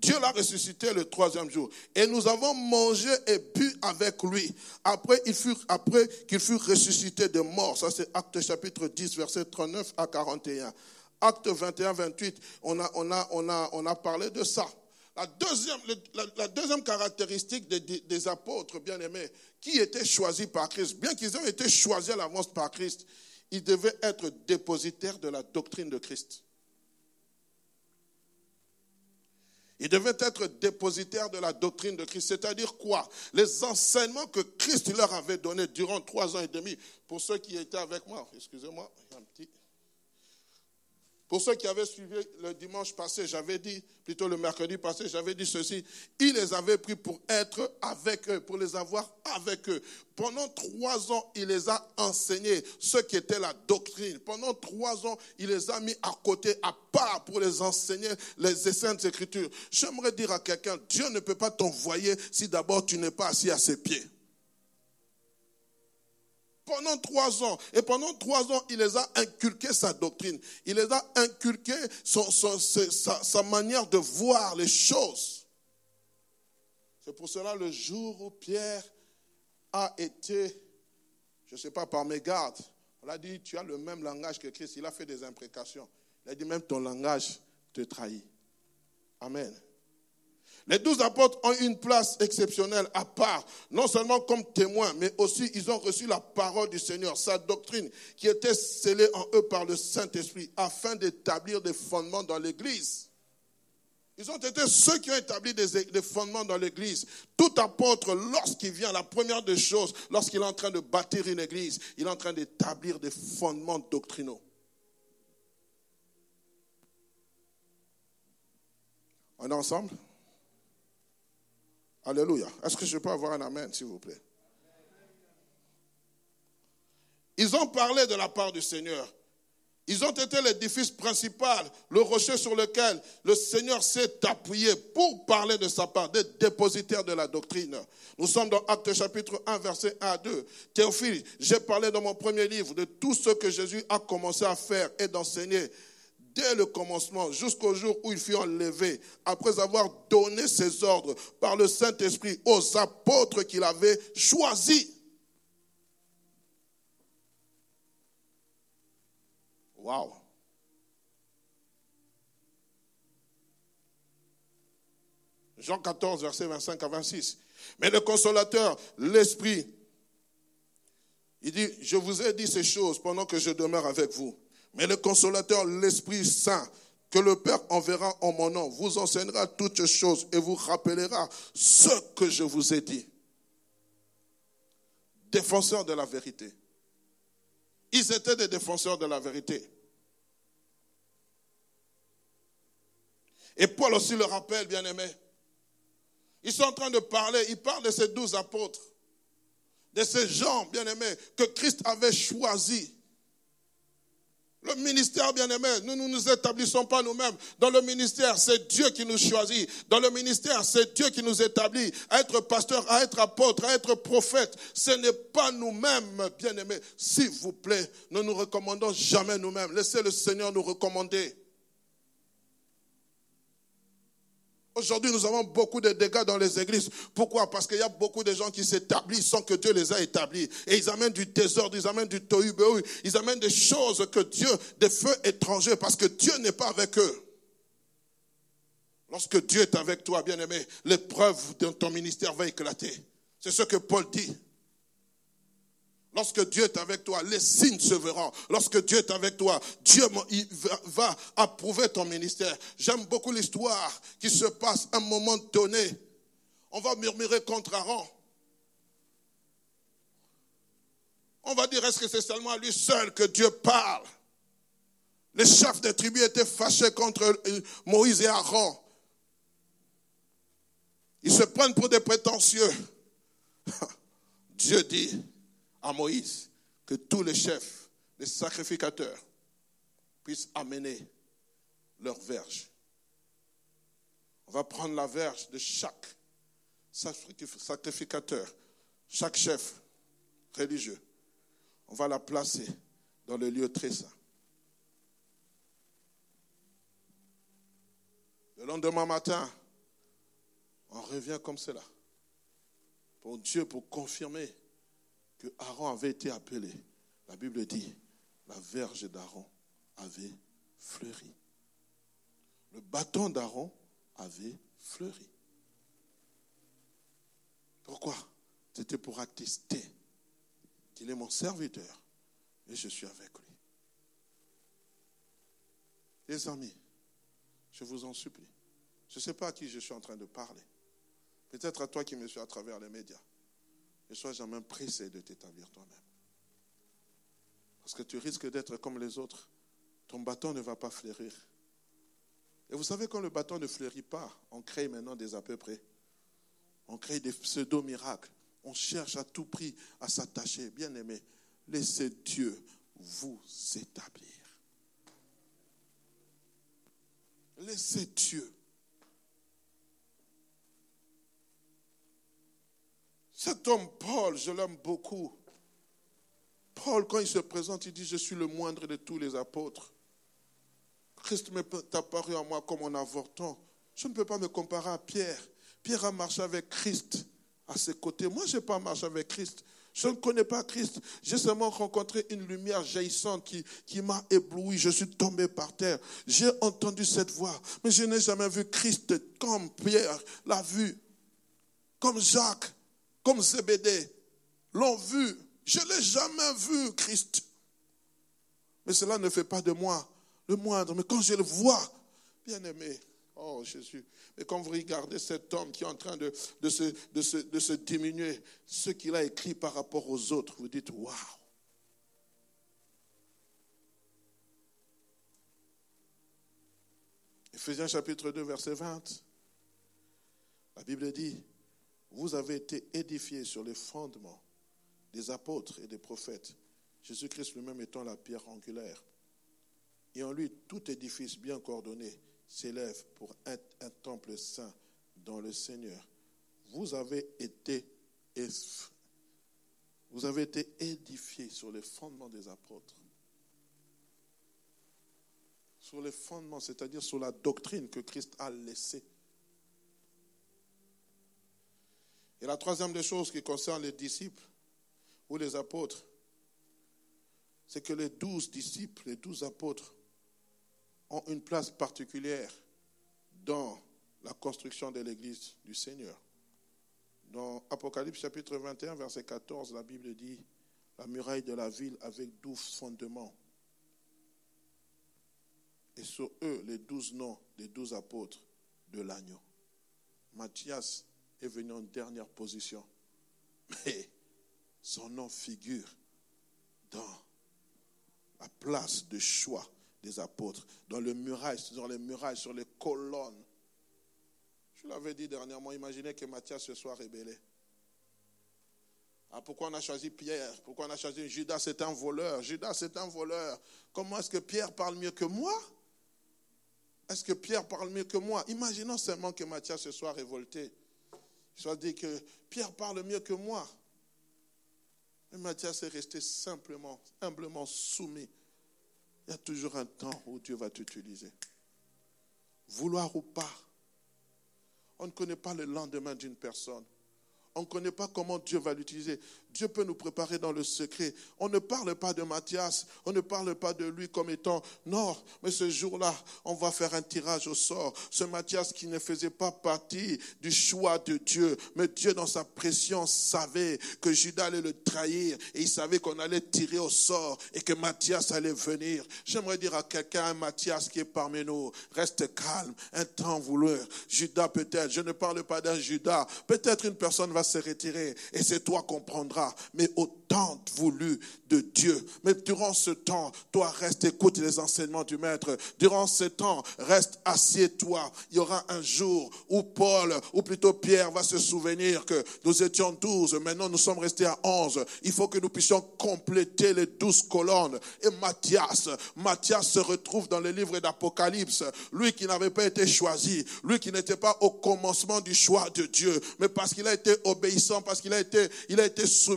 Dieu l'a ressuscité le troisième jour. Et nous avons mangé et bu avec lui. Après, après qu'il fut ressuscité de mort. Ça, c'est Acte chapitre 10, verset 39 à 41. Acte 21, 28, on a, on a, on a, on a parlé de ça. La deuxième, la, deuxième caractéristique des, des apôtres bien-aimés, qui étaient choisis par Christ, bien qu'ils aient été choisis à l'avance par Christ, ils devaient être dépositaires de la doctrine de Christ. Ils devaient être dépositaires de la doctrine de Christ. C'est-à-dire quoi? Les enseignements que Christ leur avait donnés durant trois ans et demi. Pour ceux qui étaient avec moi, excusez-moi, un petit. Pour ceux qui avaient suivi le dimanche passé, j'avais dit, plutôt le mercredi passé, j'avais dit ceci. Il les avait pris pour être avec eux, pour les avoir avec eux. Pendant trois ans, il les a enseignés ce qui était la doctrine. Pendant trois ans, il les a mis à côté, à part, pour les enseigner les saintes écritures. J'aimerais dire à quelqu'un, Dieu ne peut pas t'envoyer si d'abord tu n'es pas assis à ses pieds pendant trois ans. Et pendant trois ans, il les a inculqué sa doctrine. Il les a inculqué sa, manière de voir les choses. C'est pour cela le jour où Pierre a été, je ne sais pas, par mes gardes, on a dit, tu as le même langage que Christ. Il a fait des imprécations. Il a dit, même ton langage te trahit. Amen. Les douze apôtres ont une place exceptionnelle à part, non seulement comme témoins, mais aussi ils ont reçu la parole du Seigneur, sa doctrine, qui était scellée en eux par le Saint-Esprit, afin d'établir des fondements dans l'Église. Ils ont été ceux qui ont établi des, fondements dans l'Église. Tout apôtre, lorsqu'il vient, la première des choses, lorsqu'il est en train de bâtir une Église, il est en train d'établir des fondements doctrinaux. On est ensemble? Alléluia. Est-ce que je peux avoir un Amen, s'il vous plaît? Ils ont parlé de la part du Seigneur. Ils ont été l'édifice principal, le rocher sur lequel le Seigneur s'est appuyé pour parler de sa part, des dépositaires de la doctrine. Nous sommes dans Actes chapitre 1, verset 1 à 2. Théophile, j'ai parlé dans mon premier livre de tout ce que Jésus a commencé à faire et d'enseigner dès le commencement jusqu'au jour où il fut enlevé, après avoir donné ses ordres par le Saint-Esprit aux apôtres qu'il avait choisis. Wow. Jean 14, verset 25 à 26. Mais le consolateur, l'Esprit, il dit, je vous ai dit ces choses pendant que je demeure avec vous. Mais le consolateur, l'Esprit Saint, que le Père enverra en mon nom, vous enseignera toutes choses et vous rappellera ce que je vous ai dit. Défenseurs de la vérité. Ils étaient des défenseurs de la vérité. Et Paul aussi le rappelle, bien aimé. Ils sont en train de parler, ils parlent de ces douze apôtres, de ces gens, bien aimés, que Christ avait choisis Le ministère, bien aimé, nous ne nous établissons pas nous-mêmes. Dans le ministère, c'est Dieu qui nous choisit. Dans le ministère, c'est Dieu qui nous établit à être pasteur, à être apôtre, à être prophète. Ce n'est pas nous-mêmes, bien aimés. S'il vous plaît, ne nous recommandons jamais nous-mêmes. Laissez le Seigneur nous recommander. Aujourd'hui, nous avons beaucoup de dégâts dans les églises. Pourquoi? Parce qu'il y a beaucoup de gens qui s'établissent sans que Dieu les a établis. Et ils amènent du désordre, ils amènent du tohu ils amènent des choses que Dieu, des feux étrangers, parce que Dieu n'est pas avec eux. Lorsque Dieu est avec toi, bien-aimé, l'épreuve de ton ministère va éclater. C'est ce que Paul dit. Lorsque Dieu est avec toi, les signes se verront. Lorsque Dieu est avec toi, Dieu va approuver ton ministère. J'aime beaucoup l'histoire qui se passe à un moment donné. On va murmurer contre Aaron. On va dire, est-ce que c'est seulement à lui seul que Dieu parle? Les chefs des tribus étaient fâchés contre euh, Moïse et Aaron. Ils se prennent pour des prétentieux. Dieu dit, à Moïse que tous les chefs, les sacrificateurs, puissent amener leur verge. On va prendre la verge de chaque sacrificateur, chaque chef religieux. On va la placer dans le lieu très saint. Le lendemain matin, on revient comme cela. Pour Dieu, pour confirmer que Aaron avait été appelé, la Bible dit, la verge d'Aaron avait fleuri. Le bâton d'Aaron avait fleuri. Pourquoi? C'était pour attester qu'il est mon serviteur et je suis avec lui. Les amis, je vous en supplie. Je ne sais pas à qui je suis en train de parler. Peut-être à toi qui me suis à travers les médias. Ne sois jamais pressé de t'établir toi-même. Parce que tu risques d'être comme les autres. Ton bâton ne va pas fleurir. Et vous savez, quand le bâton ne fleurit pas, on crée maintenant des à peu près. On crée des pseudo-miracles. On cherche à tout prix à s'attacher. Bien aimé, laissez Dieu vous établir. Laissez Dieu Cet homme, Paul, je l'aime beaucoup. Paul, quand il se présente, il dit, je suis le moindre de tous les apôtres. Christ m'est apparu à moi comme un avorton. Je ne peux pas me comparer à Pierre. Pierre a marché avec Christ à ses côtés. Moi, je n'ai pas marché avec Christ. Je ne connais pas Christ. J'ai seulement rencontré une lumière jaillissante qui, qui m'a ébloui. Je suis tombé par terre. J'ai entendu cette voix, mais je n'ai jamais vu Christ comme Pierre l'a vu, comme Jacques comme Zébédée l'ont vu. Je ne l'ai jamais vu, Christ. Mais cela ne fait pas de moi le moindre. Mais quand je le vois, bien aimé, oh Jésus, mais quand vous regardez cet homme qui est en train de, se, de se diminuer, ce qu'il a écrit par rapport aux autres, vous dites, waouh. Ephésiens chapitre 2, verset 20. La Bible dit, vous avez été édifiés sur les fondements des apôtres et des prophètes, Jésus-Christ lui-même étant la pierre angulaire. Et en lui, tout édifice bien coordonné s'élève pour être un temple saint dans le Seigneur. Vous avez été, vous avez été édifiés sur les fondements des apôtres. Sur les fondements, c'est-à-dire sur la doctrine que Christ a laissée Et la troisième des choses qui concerne les disciples ou les apôtres, c'est que les douze disciples, les douze apôtres, ont une place particulière dans la construction de l'Église du Seigneur. Dans Apocalypse chapitre 21, verset 14, la Bible dit, la muraille de la ville avec douze fondements. Et sur eux, les douze noms des douze apôtres de l'agneau. Matthias est venu en dernière position. Mais son nom figure dans la place de choix des apôtres, dans le muraille, dans les murailles, sur les colonnes. Je l'avais dit dernièrement, imaginez que Matthias se soit rébellé. Ah, pourquoi on a choisi Pierre? Pourquoi on a choisi Judas? C'est un voleur. Judas, c'est un voleur. Comment est-ce que Pierre parle mieux que moi? Est-ce que Pierre parle mieux que moi? Imaginons seulement que Matthias se soit révolté. Soit dit que Pierre parle mieux que moi. Mais Matthias est resté simplement, humblement soumis. Il y a toujours un temps où Dieu va t'utiliser. Vouloir ou pas. On ne connaît pas le lendemain d'une personne. On ne connaît pas comment Dieu va l'utiliser. Dieu peut nous préparer dans le secret. On ne parle pas de Matthias, on ne parle pas de lui comme étant non, mais ce jour-là, on va faire un tirage au sort. Ce Matthias qui ne faisait pas partie du choix de Dieu, mais Dieu dans sa préscience savait que Judas allait le trahir et il savait qu'on allait tirer au sort et que Matthias allait venir. J'aimerais dire à quelqu'un, un Matthias qui est parmi nous, reste calme, un temps voulu. Judas peut-être, je ne parle pas d'un Judas, peut-être une personne va se retirer et c'est toi qu'on prendra mais au temps voulu de Dieu. Mais durant ce temps, toi reste, écoute les enseignements du Maître. Durant ce temps, reste, assieds-toi. Il y aura un jour où Paul, ou plutôt Pierre, va se souvenir que nous étions douze, maintenant nous sommes restés à onze. Il faut que nous puissions compléter les douze colonnes. Et Matthias, Matthias se retrouve dans le livre d'Apocalypse. Lui qui n'avait pas été choisi, lui qui n'était pas au commencement du choix de Dieu, mais parce qu'il a été obéissant, parce qu'il a été, il a été soumis,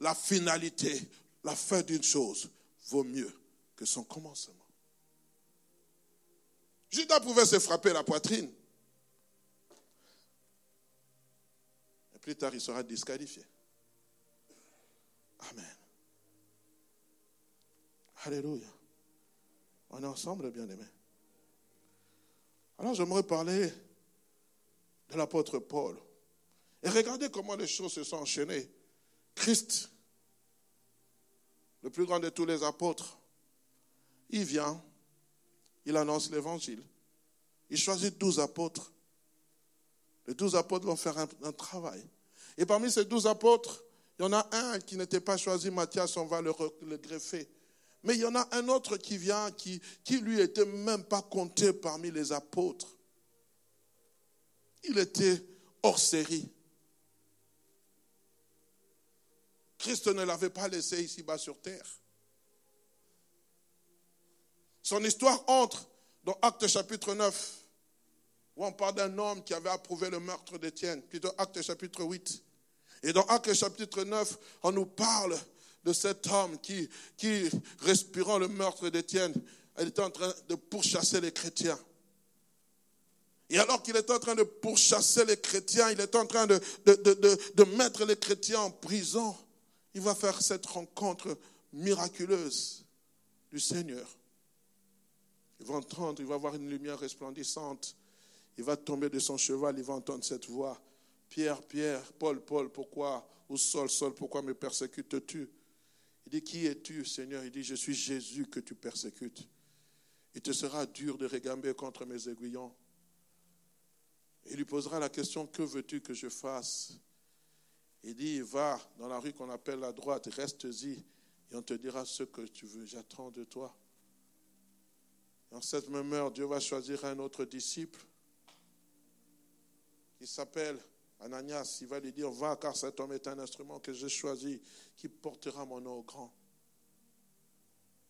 la finalité, la fin d'une chose vaut mieux que son commencement. Judas pouvait se frapper la poitrine. Et plus tard, il sera disqualifié. Amen. Alléluia. On est ensemble, bien aimés. Alors j'aimerais parler de l'apôtre Paul. Et regardez comment les choses se sont enchaînées. Christ, le plus grand de tous les apôtres, il vient, il annonce l'évangile. Il choisit douze apôtres. Les douze apôtres vont faire un, travail. Et parmi ces douze apôtres, il y en a un qui n'était pas choisi, Matthias, on va le, greffer. Mais il y en a un autre qui vient, qui, qui lui était même pas compté parmi les apôtres. Il était hors série. Christ ne l'avait pas laissé ici-bas sur terre. Son histoire entre dans Acte chapitre 9, où on parle d'un homme qui avait approuvé le meurtre d'Étienne, plutôt Acte chapitre 8. Et dans Acte chapitre 9, on nous parle de cet homme qui, respirant le meurtre d'Étienne, était en train de pourchasser les chrétiens. Et alors qu'il est en train de pourchasser les chrétiens, il est en train de mettre les chrétiens en prison il va faire cette rencontre miraculeuse du Seigneur. Il va entendre, il va voir une lumière resplendissante. Il va tomber de son cheval, il va entendre cette voix. Pierre, Pierre, Paul, Paul, pourquoi? Ou Saul, Saul, pourquoi me persécutes-tu? Il dit, qui es-tu, Seigneur? Il dit, je suis Jésus que tu persécutes. Il te sera dur de régamber contre mes aiguillons. Il lui posera la question, que veux-tu que je fasse? Il dit, va dans la rue qu'on appelle la droite, reste-y, et on te dira ce que tu veux, j'attends de toi. Dans cette même heure, Dieu va choisir un autre disciple qui s'appelle Ananias. Il va lui dire, va, car cet homme est un instrument que j'ai choisi, qui portera mon nom au grand.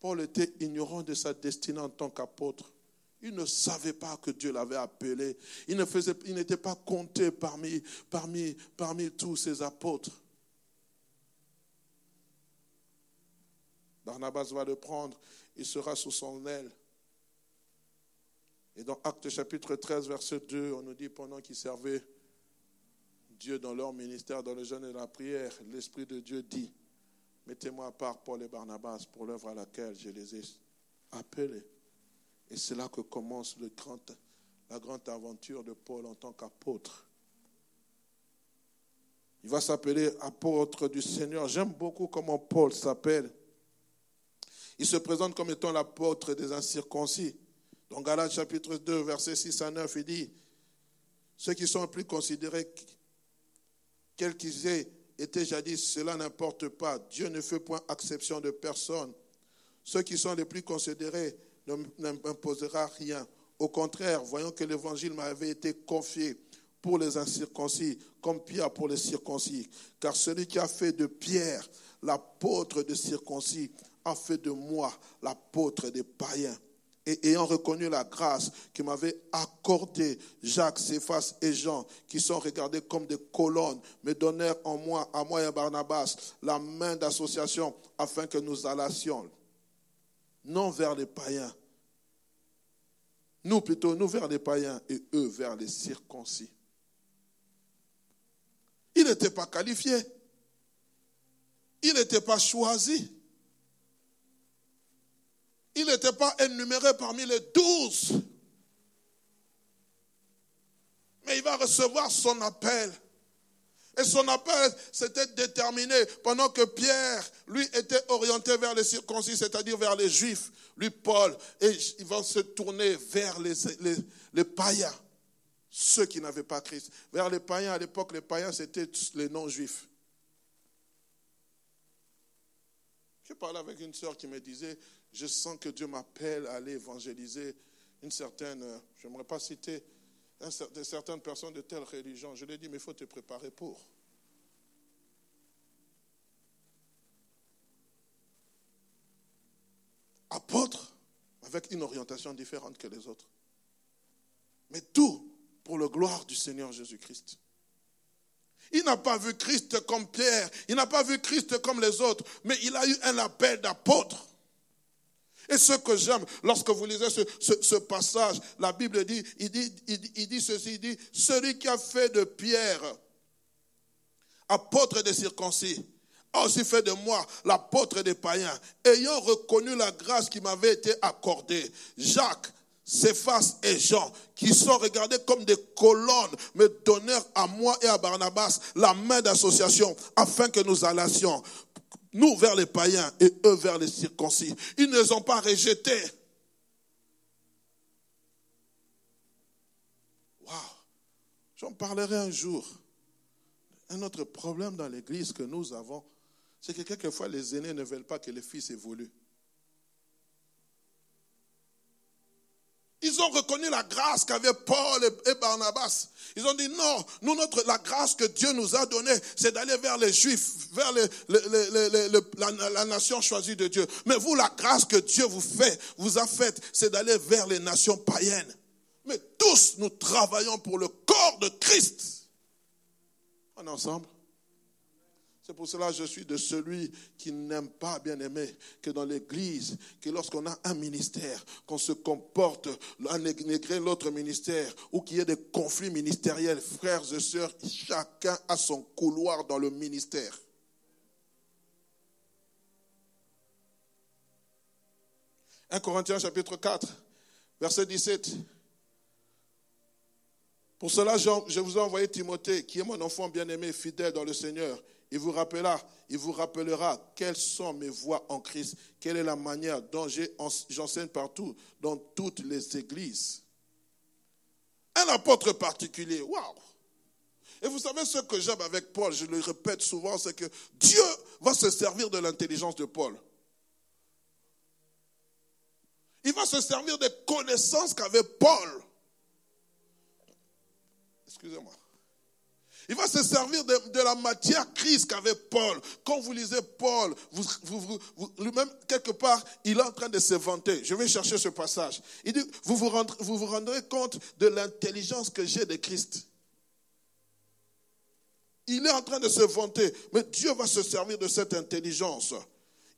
Paul était ignorant de sa destinée en tant qu'apôtre. Il ne savait pas que Dieu l'avait appelé. Il ne faisait, il n'était pas compté parmi, parmi, parmi tous ses apôtres. Barnabas va le prendre, il sera sous son aile. Et dans Actes chapitre 13, verset 2, on nous dit pendant qu'ils servaient Dieu dans leur ministère, dans le jeûne et la prière, l'Esprit de Dieu dit, mettez-moi à part Paul et Barnabas pour l'œuvre à laquelle je les ai appelés. Et c'est là que commence la grande aventure de Paul en tant qu'apôtre. Il va s'appeler apôtre du Seigneur. J'aime beaucoup comment Paul s'appelle. Il se présente comme étant l'apôtre des incirconcis. Dans Galates chapitre 2, versets 6 à 9, il dit, ceux qui sont plus considérés, quels qu'ils aient été jadis, cela n'importe pas. Dieu ne fait point exception de personne. Ceux qui sont les plus considérés ne m'imposera rien. Au contraire, voyant que l'évangile m'avait été confié pour les incirconcis, comme Pierre pour les circoncis. Car celui qui a fait de Pierre l'apôtre des circoncis a fait de moi l'apôtre des païens. Et ayant reconnu la grâce que m'avaient accordée Jacques, Céphas et Jean, qui sont regardés comme des colonnes, me donnèrent en moi, à moi et à Barnabas, la main d'association afin que nous allassions, non vers les païens, nous plutôt, nous vers les païens et eux vers les circoncis. Il n'était pas qualifié. Il n'était pas choisi. Il n'était pas énuméré parmi les douze. Mais il va recevoir son appel. Et son appel s'était déterminé pendant que Pierre, lui, était orienté vers les circoncis, c'est-à-dire vers les juifs, lui, Paul, et il va se tourner vers les, les païens, ceux qui n'avaient pas Christ. Vers les païens, à l'époque, les païens, c'était les non-juifs. Je parlais avec une sœur qui me disait, je sens que Dieu m'appelle à aller évangéliser une certaine, euh, je n'aimerais pas citer certaines personnes de telle religion. Je lui ai dit, mais il faut te préparer pour. Apôtre, avec une orientation différente que les autres. Mais tout pour la gloire du Seigneur Jésus-Christ. Il n'a pas vu Christ comme Pierre, il n'a pas vu Christ comme les autres, mais il a eu un appel d'apôtre. Et ce que j'aime, lorsque vous lisez ce, passage, la Bible dit il, dit, il dit ceci, il dit, celui qui a fait de Pierre, apôtre des circoncis, a aussi fait de moi l'apôtre des païens, ayant reconnu la grâce qui m'avait été accordée. Jacques, Céphas et Jean, qui sont regardés comme des colonnes, me donnèrent à moi et à Barnabas la main d'association afin que nous allassions, nous vers les païens et eux vers les circoncis. Ils ne les ont pas rejetés. Waouh! J'en parlerai un jour. Un autre problème dans l'église que nous avons, c'est que quelquefois les aînés ne veulent pas que les fils évoluent. Ils ont reconnu la grâce qu'avaient Paul et Barnabas. Ils ont dit non, nous, notre, la grâce que Dieu nous a donnée, c'est d'aller vers les Juifs, vers la, nation choisie de Dieu. Mais vous, la grâce que Dieu vous fait, vous a faite, c'est d'aller vers les nations païennes. Mais tous, nous travaillons pour le corps de Christ. En ensemble? C'est pour cela que je suis de celui qui n'aime pas, bien aimé, que dans l'église, que lorsqu'on a un ministère, qu'on se comporte à négrer l'autre ministère, ou qu'il y ait des conflits ministériels, frères et sœurs, chacun a son couloir dans le ministère. « 1 Corinthiens chapitre 4, verset 17. Pour cela, je vous ai envoyé Timothée, qui est mon enfant bien-aimé, fidèle dans le Seigneur il vous rappellera, il vous rappellera quelles sont mes voies en Christ, quelle est la manière dont j'enseigne partout, dans toutes les églises. Un apôtre particulier, waouh! Et vous savez ce que j'aime avec Paul, je le répète souvent, c'est que Dieu va se servir de l'intelligence de Paul. Il va se servir des connaissances qu'avait Paul. Excusez-moi. Il va se servir de, la matière crise qu'avait Paul. Quand vous lisez Paul, lui-même, quelque part, il est en train de se vanter. Je vais chercher ce passage. Il dit, vous vous rendrez compte de l'intelligence que j'ai de Christ. Il est en train de se vanter, mais Dieu va se servir de cette intelligence.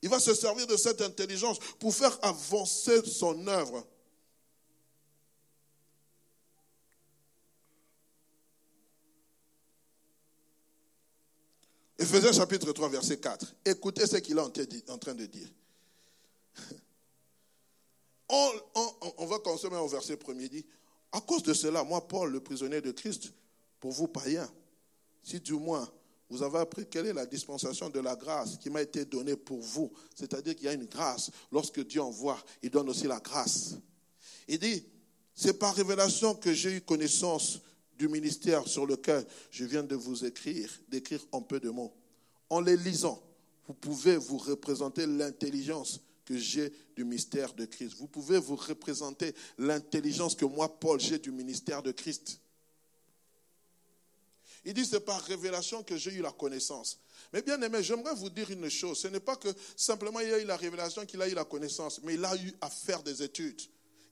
Il va se servir de cette intelligence pour faire avancer son œuvre. Ephésiens chapitre 3, verset 4. Écoutez ce qu'il est en train de dire. On, va consommer au verset premier. dit À cause de cela, moi, Paul, le prisonnier de Christ, pour vous païens, si du moins vous avez appris quelle est la dispensation de la grâce qui m'a été donnée pour vous, c'est-à-dire qu'il y a une grâce. Lorsque Dieu envoie, il donne aussi la grâce. Il dit C'est par révélation que j'ai eu connaissance ministère sur lequel je viens de vous écrire, d'écrire en peu de mots. En les lisant, vous pouvez vous représenter l'intelligence que j'ai du mystère de Christ. Vous pouvez vous représenter l'intelligence que moi, Paul, j'ai du ministère de Christ. Il dit, c'est par révélation que j'ai eu la connaissance. Mais bien aimé, j'aimerais vous dire une chose. Ce n'est pas que simplement il a eu la révélation qu'il a eu la connaissance, mais il a eu à faire des études.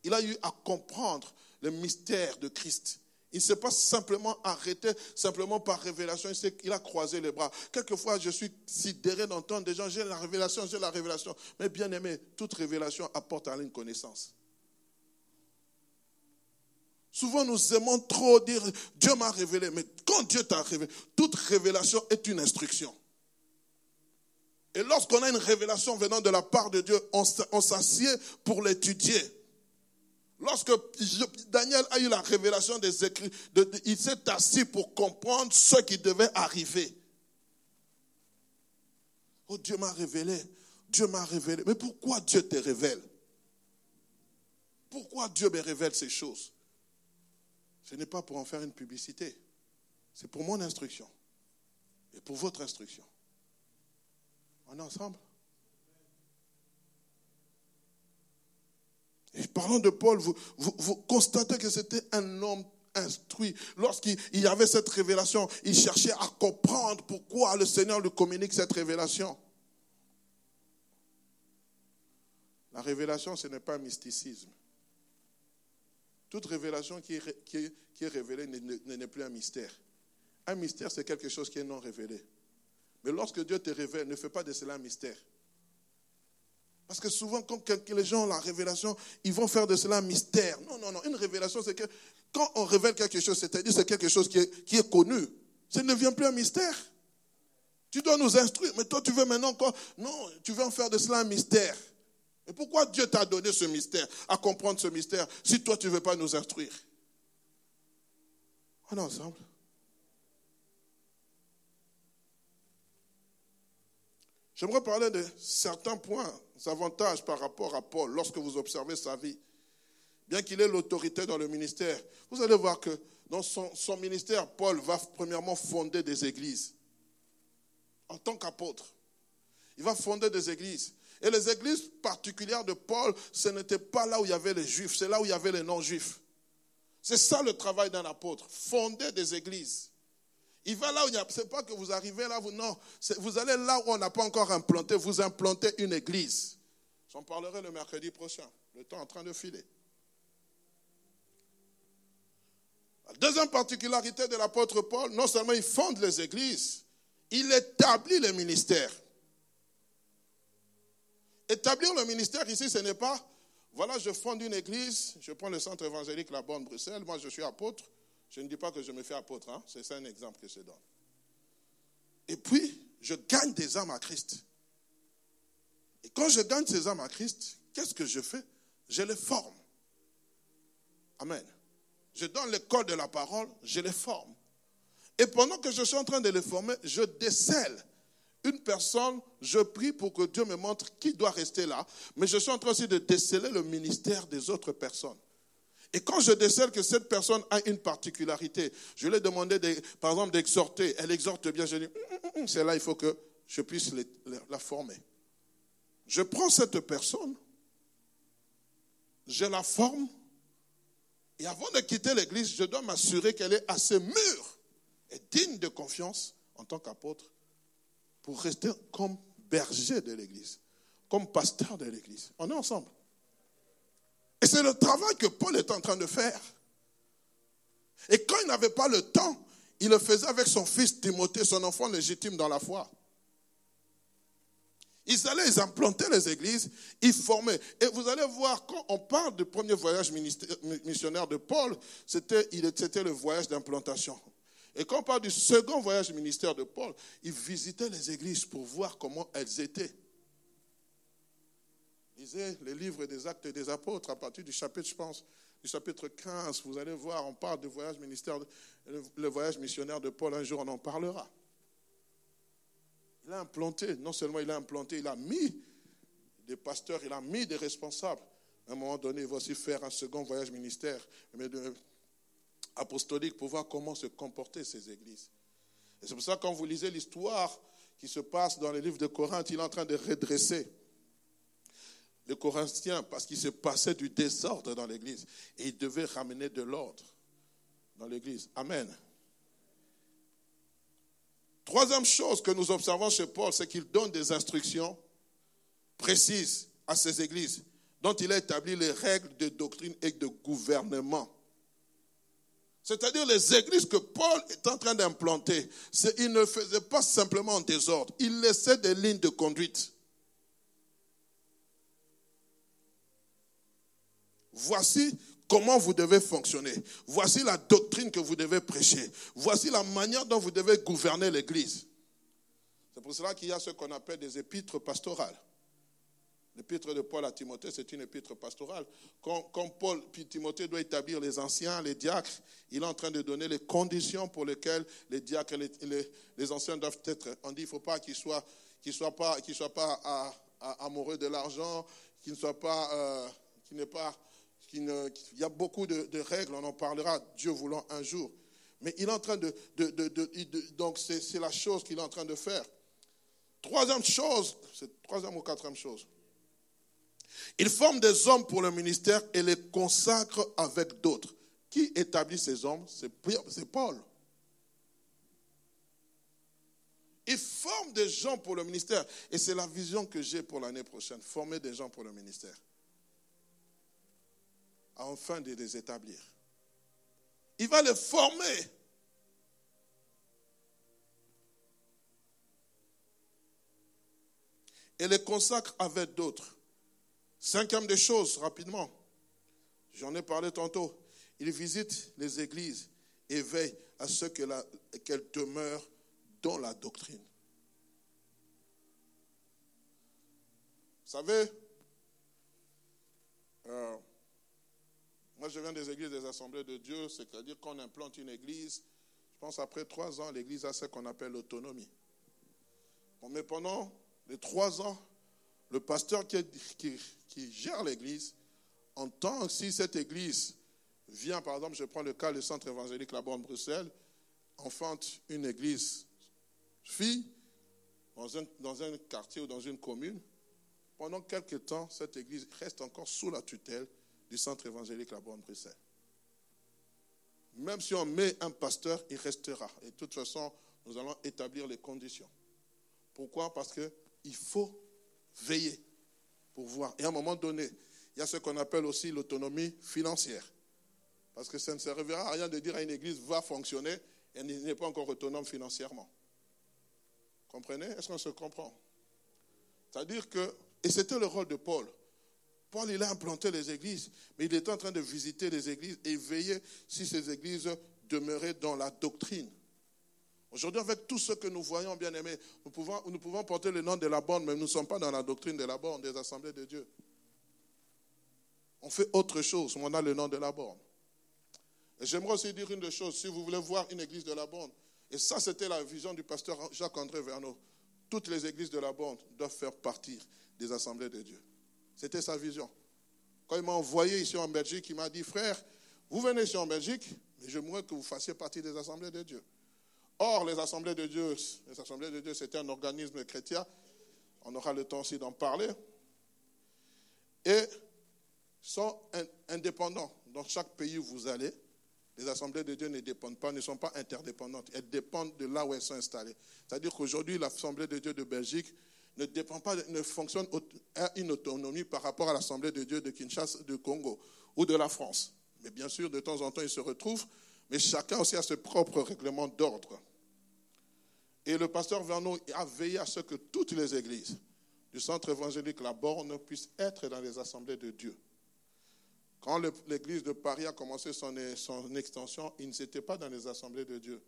Il a eu à comprendre le mystère de Christ. Il ne s'est pas simplement arrêté, simplement par révélation. Il, a croisé les bras. Quelquefois, je suis sidéré d'entendre des gens, j'ai la révélation, j'ai la révélation. Mais bien aimé, toute révélation apporte à une connaissance. Souvent, nous aimons trop dire, Dieu m'a révélé. Mais quand Dieu t'a révélé, toute révélation est une instruction. Et lorsqu'on a une révélation venant de la part de Dieu, on s'assied pour l'étudier. Lorsque Daniel a eu la révélation des écrits, il s'est assis pour comprendre ce qui devait arriver. Oh, Dieu m'a révélé. Dieu m'a révélé. Mais pourquoi Dieu te révèle? Pourquoi Dieu me révèle ces choses? Ce n'est pas pour en faire une publicité. C'est pour mon instruction. Et pour votre instruction. On est ensemble? Et parlant de Paul, vous, constatez que c'était un homme instruit. Lorsqu'il y avait cette révélation, il cherchait à comprendre pourquoi le Seigneur lui communique cette révélation. La révélation, ce n'est pas un mysticisme. Toute révélation qui est, qui est, révélée n'est plus un mystère. Un mystère, c'est quelque chose qui est non révélé. Mais lorsque Dieu te révèle, ne fais pas de cela un mystère. Parce que souvent, quand les gens ont la révélation, ils vont faire de cela un mystère. Non, non, non. Une révélation, c'est que quand on révèle quelque chose, c'est-à-dire c'est quelque chose qui est, connu, ça ne devient plus un mystère. Tu dois nous instruire, mais toi tu veux maintenant encore, non, tu veux en faire de cela un mystère. Et pourquoi Dieu t'a donné ce mystère, à comprendre ce mystère, si toi tu ne veux pas nous instruire? On est ensemble. J'aimerais parler de certains points, avantages par rapport à Paul lorsque vous observez sa vie. Bien qu'il ait l'autorité dans le ministère, vous allez voir que dans son, ministère, Paul va premièrement fonder des églises en tant qu'apôtre. Il va fonder des églises. Et les églises particulières de Paul, ce n'était pas là où il y avait les juifs, c'est là où il y avait les non-juifs. C'est ça le travail d'un apôtre, fonder des églises. Il va là où il n'y a. C'est pas que vous arrivez là, vous non. Vous allez là où on n'a pas encore implanté. Vous implantez une église. J'en parlerai le mercredi prochain. Le temps est en train de filer. Deuxième particularité de l'apôtre Paul, non seulement il fonde les églises, il établit les ministères. Établir le ministère ici, ce n'est pas, voilà, je fonde une église, je prends le centre évangélique La Bonne Bruxelles, moi je suis apôtre, je ne dis pas que je me fais apôtre, hein? c'est un exemple que je donne. Et puis, je gagne des âmes à Christ. Et quand je gagne ces âmes à Christ, qu'est-ce que je fais? Je les forme. Amen. Je donne l'école de la parole, je les forme. Et pendant que je suis en train de les former, je décèle une personne, je prie pour que Dieu me montre qui doit rester là, mais je suis en train aussi de déceler le ministère des autres personnes. Et quand je décèle que cette personne a une particularité, je lui ai demandé, par exemple, d'exhorter. Elle exhorte bien. Je dis, hum, hum, hum, c'est là, il faut que je puisse la former. Je prends cette personne, je la forme, et avant de quitter l'église, je dois m'assurer qu'elle est assez mûre et digne de confiance en tant qu'apôtre pour rester comme berger de l'église, comme pasteur de l'église. On est ensemble. Et c'est le travail que Paul est en train de faire. Et quand il n'avait pas le temps, il le faisait avec son fils Timothée, son enfant légitime dans la foi. Ils allaient, ils implantaient les églises, ils formaient. Et vous allez voir, quand on parle du premier voyage missionnaire de Paul, c'était le voyage d'implantation. Et quand on parle du second voyage ministère de Paul, il visitait les églises pour voir comment elles étaient. Lisez les livres des actes des apôtres à partir du chapitre, je pense, du chapitre 15. Vous allez voir, on parle du voyage ministère, le voyage missionnaire de Paul. Un jour, on en parlera. Il a implanté, non seulement il a implanté, il a mis des pasteurs, il a mis des responsables. À un moment donné, il va aussi faire un second voyage ministère mais apostolique pour voir comment se comportaient ces églises. Et c'est pour ça que quand vous lisez l'histoire qui se passe dans les livres de Corinthe, il est en train de redresser les Corinthiens parce qu'il se passait du désordre dans l'église et il devait ramener de l'ordre dans l'église. Amen. Troisième chose que nous observons chez Paul, c'est qu'il donne des instructions précises à ces églises dont il a établi les règles de doctrine et de gouvernement. C'est-à-dire les églises que Paul est en train d'implanter, il ne faisait pas simplement en désordre, il laissait des lignes de conduite. Voici comment vous devez fonctionner. Voici la doctrine que vous devez prêcher. Voici la manière dont vous devez gouverner l'Église. C'est pour cela qu'il y a ce qu'on appelle des épîtres pastorales. L'épître de Paul à Timothée, c'est une épître pastorale. Quand, Paul puis Timothée doit établir les anciens, les diacres, il est en train de donner les conditions pour lesquelles les diacres et les, anciens doivent être. On dit qu'il ne faut pas qu'ils soient, qu'ils soient pas, amoureux de l'argent, qu'ils ne soient pas, euh, il y a beaucoup de, règles, on en parlera, Dieu voulant un jour. Mais il est en train de, donc c'est la chose qu'il est en train de faire. Troisième chose, c'est troisième ou quatrième chose. Il forme des hommes pour le ministère et les consacre avec d'autres. Qui établit ces hommes? C'est Paul. Il forme des gens pour le ministère. Et c'est la vision que j'ai pour l'année prochaine, former des gens pour le ministère. Afin de les établir. Il va les former. Et les consacre avec d'autres. Cinquième des choses, rapidement, j'en ai parlé tantôt, il visite les églises et veille à ce qu'elles demeurent dans la doctrine. Vous savez, euh, moi je viens des églises des assemblées de Dieu, c'est-à-dire qu'on implante une église, je pense après trois ans, l'église a ce qu'on appelle l'autonomie. mais pendant les trois ans, le pasteur qui, qui, gère l'église entend si cette église vient, par exemple, je prends le cas du centre évangélique là-bas en Bruxelles, enfante une église fille dans un, dans un quartier ou dans une commune, pendant quelques temps, cette église reste encore sous la tutelle du centre évangélique là-bas en Bruxelles. Même si on met un pasteur, il restera. Et de toute façon, nous allons établir les conditions. Pourquoi? Parce qu'il faut veiller pour voir. Et à un moment donné, il y a ce qu'on appelle aussi l'autonomie financière. Parce que ça ne servira à rien de dire à une église va fonctionner et n'est pas encore autonome financièrement. Comprenez? Est-ce qu'on se comprend? C'est-à-dire que, et c'était le rôle de Paul. Paul, il a implanté les églises, mais il était en train de visiter les églises et veiller si ces églises demeuraient dans la doctrine. Aujourd'hui, avec tout ce que nous voyons, bien aimés, nous pouvons, porter le nom de la borne, mais nous ne sommes pas dans la doctrine de la borne, des assemblées de Dieu. On fait autre chose, on a le nom de la borne. Et j'aimerais aussi dire une chose, si vous voulez voir une église de la borne, et ça c'était la vision du pasteur Jacques-André Verneau, toutes les églises de la borne doivent faire partir des assemblées de Dieu. C'était sa vision. Quand il m'a envoyé ici en Belgique, il m'a dit, frère, vous venez ici en Belgique, mais j'aimerais que vous fassiez partie des assemblées de Dieu. Or, les assemblées de Dieu, les assemblées de Dieu, c'était un organisme chrétien. On aura le temps aussi d'en parler. Et sont indépendants. Dans chaque pays où vous allez, les assemblées de Dieu ne dépendent pas, ne sont pas interdépendantes. Elles dépendent de là où elles sont installées. C'est-à-dire qu'aujourd'hui, l'assemblée de Dieu de Belgique ne pas, ne fonctionne à une autonomie par rapport à l'assemblée de Dieu de Kinshasa, de Congo ou de la France. Mais bien sûr, de temps en temps, ils se retrouvent, mais chacun aussi a ses propres règlements d'ordre. Et le pasteur Vernon a veillé à ce que toutes les églises du centre évangélique La Borne puissent être dans les assemblées de Dieu. Quand l'église de Paris a commencé son, son extension, ils n'étaient pas dans les assemblées de Dieu.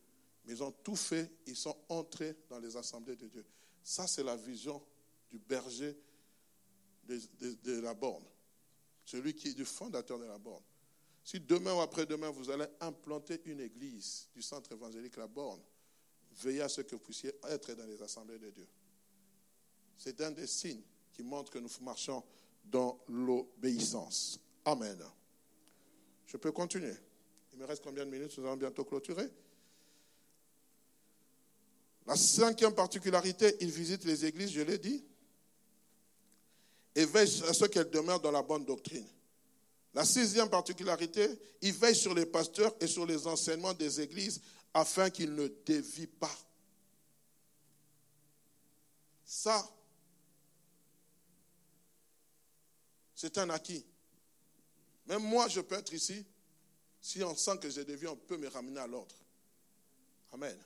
Mais ils ont tout fait, ils sont entrés dans les assemblées de Dieu. Ça, c'est la vision du berger de, la borne. Celui qui est du fondateur de la borne. Si demain ou après-demain, vous allez implanter une église du centre évangélique La Borne, veillez à ce que vous puissiez être dans les assemblées de Dieu. C'est un des signes qui montre que nous marchons dans l'obéissance. Amen. Je peux continuer. Il me reste combien de minutes? Nous allons bientôt clôturer. La cinquième particularité, il visite les églises, je l'ai dit, et veille à ce qu'elles demeurent dans la bonne doctrine. La sixième particularité, il veille sur les pasteurs et sur les enseignements des églises afin qu'il ne dévie pas. Ça, c'est un acquis. Même moi, je peux être ici. Si on sent que j'ai des vies, on peut me ramener à l'ordre. Amen.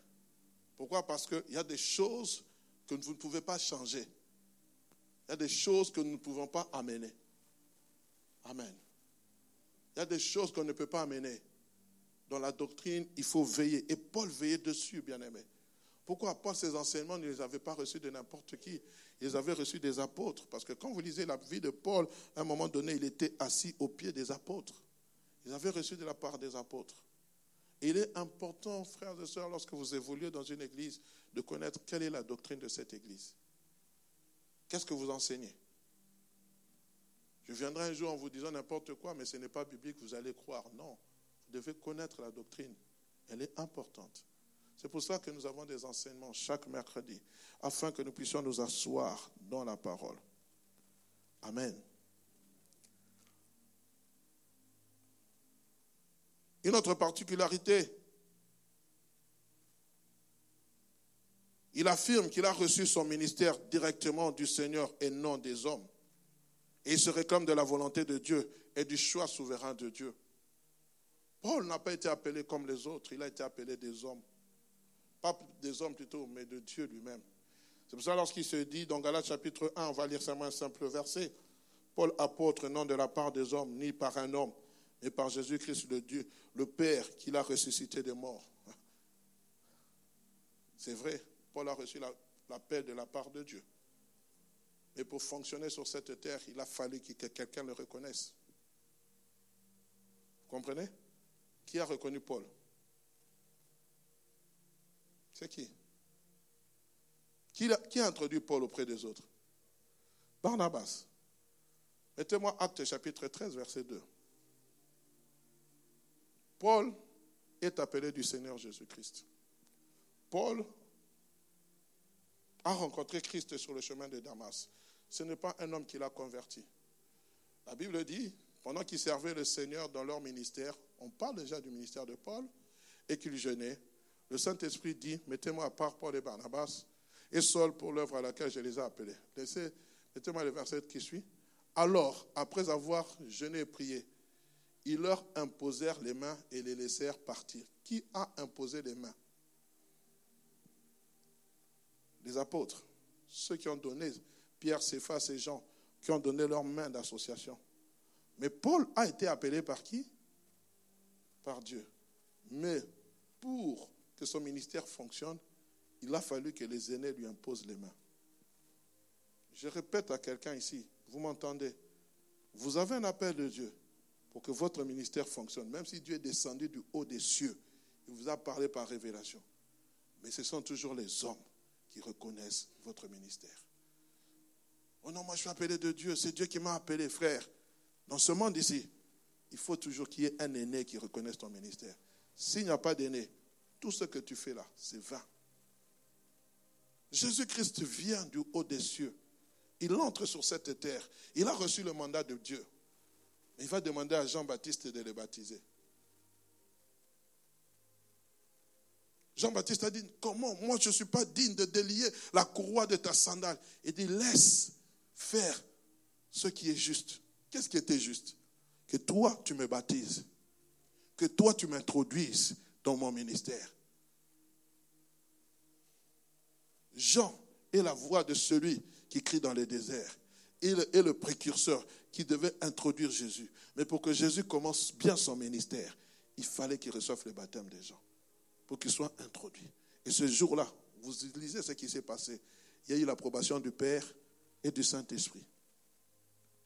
Pourquoi? Parce qu'il y a des choses que vous ne pouvez pas changer. Il y a des choses que nous ne pouvons pas amener. Amen. Il y a des choses qu'on ne peut pas amener. Dans la doctrine, il faut veiller. Et Paul veillait dessus, bien aimé. Pourquoi? Paul, ses enseignements, ne les avait pas reçus de n'importe qui. Il les avait reçus des apôtres. Parce que quand vous lisez la vie de Paul, à un moment donné, il était assis au pied des apôtres. Il avait reçu de la part des apôtres. Il est important, frères et sœurs, lorsque vous évoluez dans une église, de connaître quelle est la doctrine de cette église. Qu'est-ce que vous enseignez? Je viendrai un jour en vous disant n'importe quoi, mais ce n'est pas biblique, vous allez croire. Non, vous devez connaître la doctrine. Elle est importante. C'est pour ça que nous avons des enseignements chaque mercredi, afin que nous puissions nous asseoir dans la parole. Amen. Une autre particularité, il affirme qu'il a reçu son ministère directement du Seigneur et non des hommes. Et il se réclame de la volonté de Dieu et du choix souverain de Dieu. Paul n'a pas été appelé comme les autres, il a été appelé des hommes. Pas des hommes plutôt, mais de Dieu lui-même. C'est pour ça lorsqu'il se dit dans Galates chapitre 1, on va lire seulement un simple verset. Paul apôtre non de la part des hommes, ni par un homme, mais par Jésus-Christ le Dieu, le Père qui l'a ressuscité des morts. C'est vrai, Paul a reçu l'appel de la part de Dieu. Mais pour fonctionner sur cette terre, il a fallu que quelqu'un le reconnaisse. Vous comprenez? Qui a reconnu Paul? C'est qui? Qui a, introduit Paul auprès des autres? Barnabas. Mettez-moi Acte chapitre 13, verset 2. Paul est appelé du Seigneur Jésus-Christ. Paul a rencontré Christ sur le chemin de Damas. Ce n'est pas un homme qui l'a converti. La Bible dit, pendant qu'ils servaient le Seigneur dans leur ministère, on parle déjà du ministère de Paul, et qu'ils jeûnaient, le Saint-Esprit dit, mettez-moi à part Paul et Barnabas, et Saul pour l'œuvre à laquelle je les ai appelés. Laissez, mettez-moi le verset qui suit. Alors, après avoir jeûné et prié, ils leur imposèrent les mains et les laissèrent partir. Qui a imposé les mains? Les apôtres, ceux qui ont donné, Pierre, Céphas et Jean, qui ont donné leurs mains d'association. Mais Paul a été appelé par qui? Par Dieu. Mais pour que son ministère fonctionne, il a fallu que les aînés lui imposent les mains. Je répète à quelqu'un ici, vous m'entendez? Vous avez un appel de Dieu pour que votre ministère fonctionne, même si Dieu est descendu du haut des cieux, il vous a parlé par révélation. Mais ce sont toujours les hommes qui reconnaissent votre ministère. Oh non, moi je suis appelé de Dieu, c'est Dieu qui m'a appelé, frère. Dans ce monde ici, il faut toujours qu'il y ait un aîné qui reconnaisse ton ministère. S'il n'y a pas d'aîné, tout ce que tu fais là, c'est vain. Jésus-Christ vient du haut des cieux. Il entre sur cette terre. Il a reçu le mandat de Dieu. Il va demander à Jean-Baptiste de les baptiser. Jean-Baptiste a dit, comment Moi, je ne suis pas digne de délier la courroie de ta sandale? Il dit, laisse faire ce qui est juste. Qu'est-ce qui était juste? Que toi, tu me baptises. Que toi, tu m'introduises dans mon ministère. Jean est la voix de celui qui crie dans les déserts. Il est le précurseur qui devait introduire Jésus. Mais pour que Jésus commence bien son ministère, il fallait qu'il reçoive le baptême des gens, pour qu'il soit introduit. Et ce jour-là, vous lisez ce qui s'est passé. Il y a eu l'approbation du Père et du Saint-Esprit.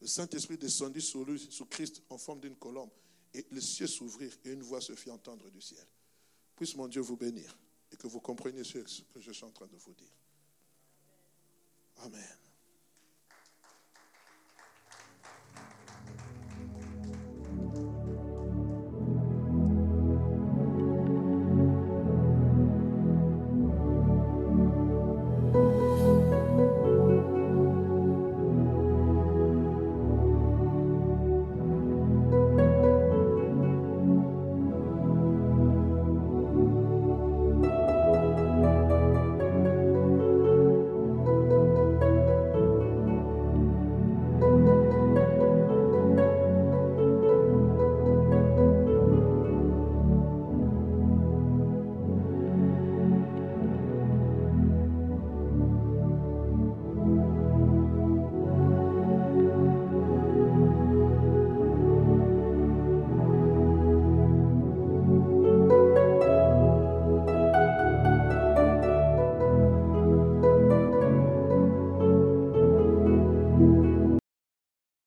Le Saint-Esprit descendit sur lui, sur Christ, en forme d'une colombe. Et les cieux s'ouvrirent et une voix se fit entendre du ciel. Puisse mon Dieu vous bénir et que vous compreniez ce que je suis en train de vous dire. Amen.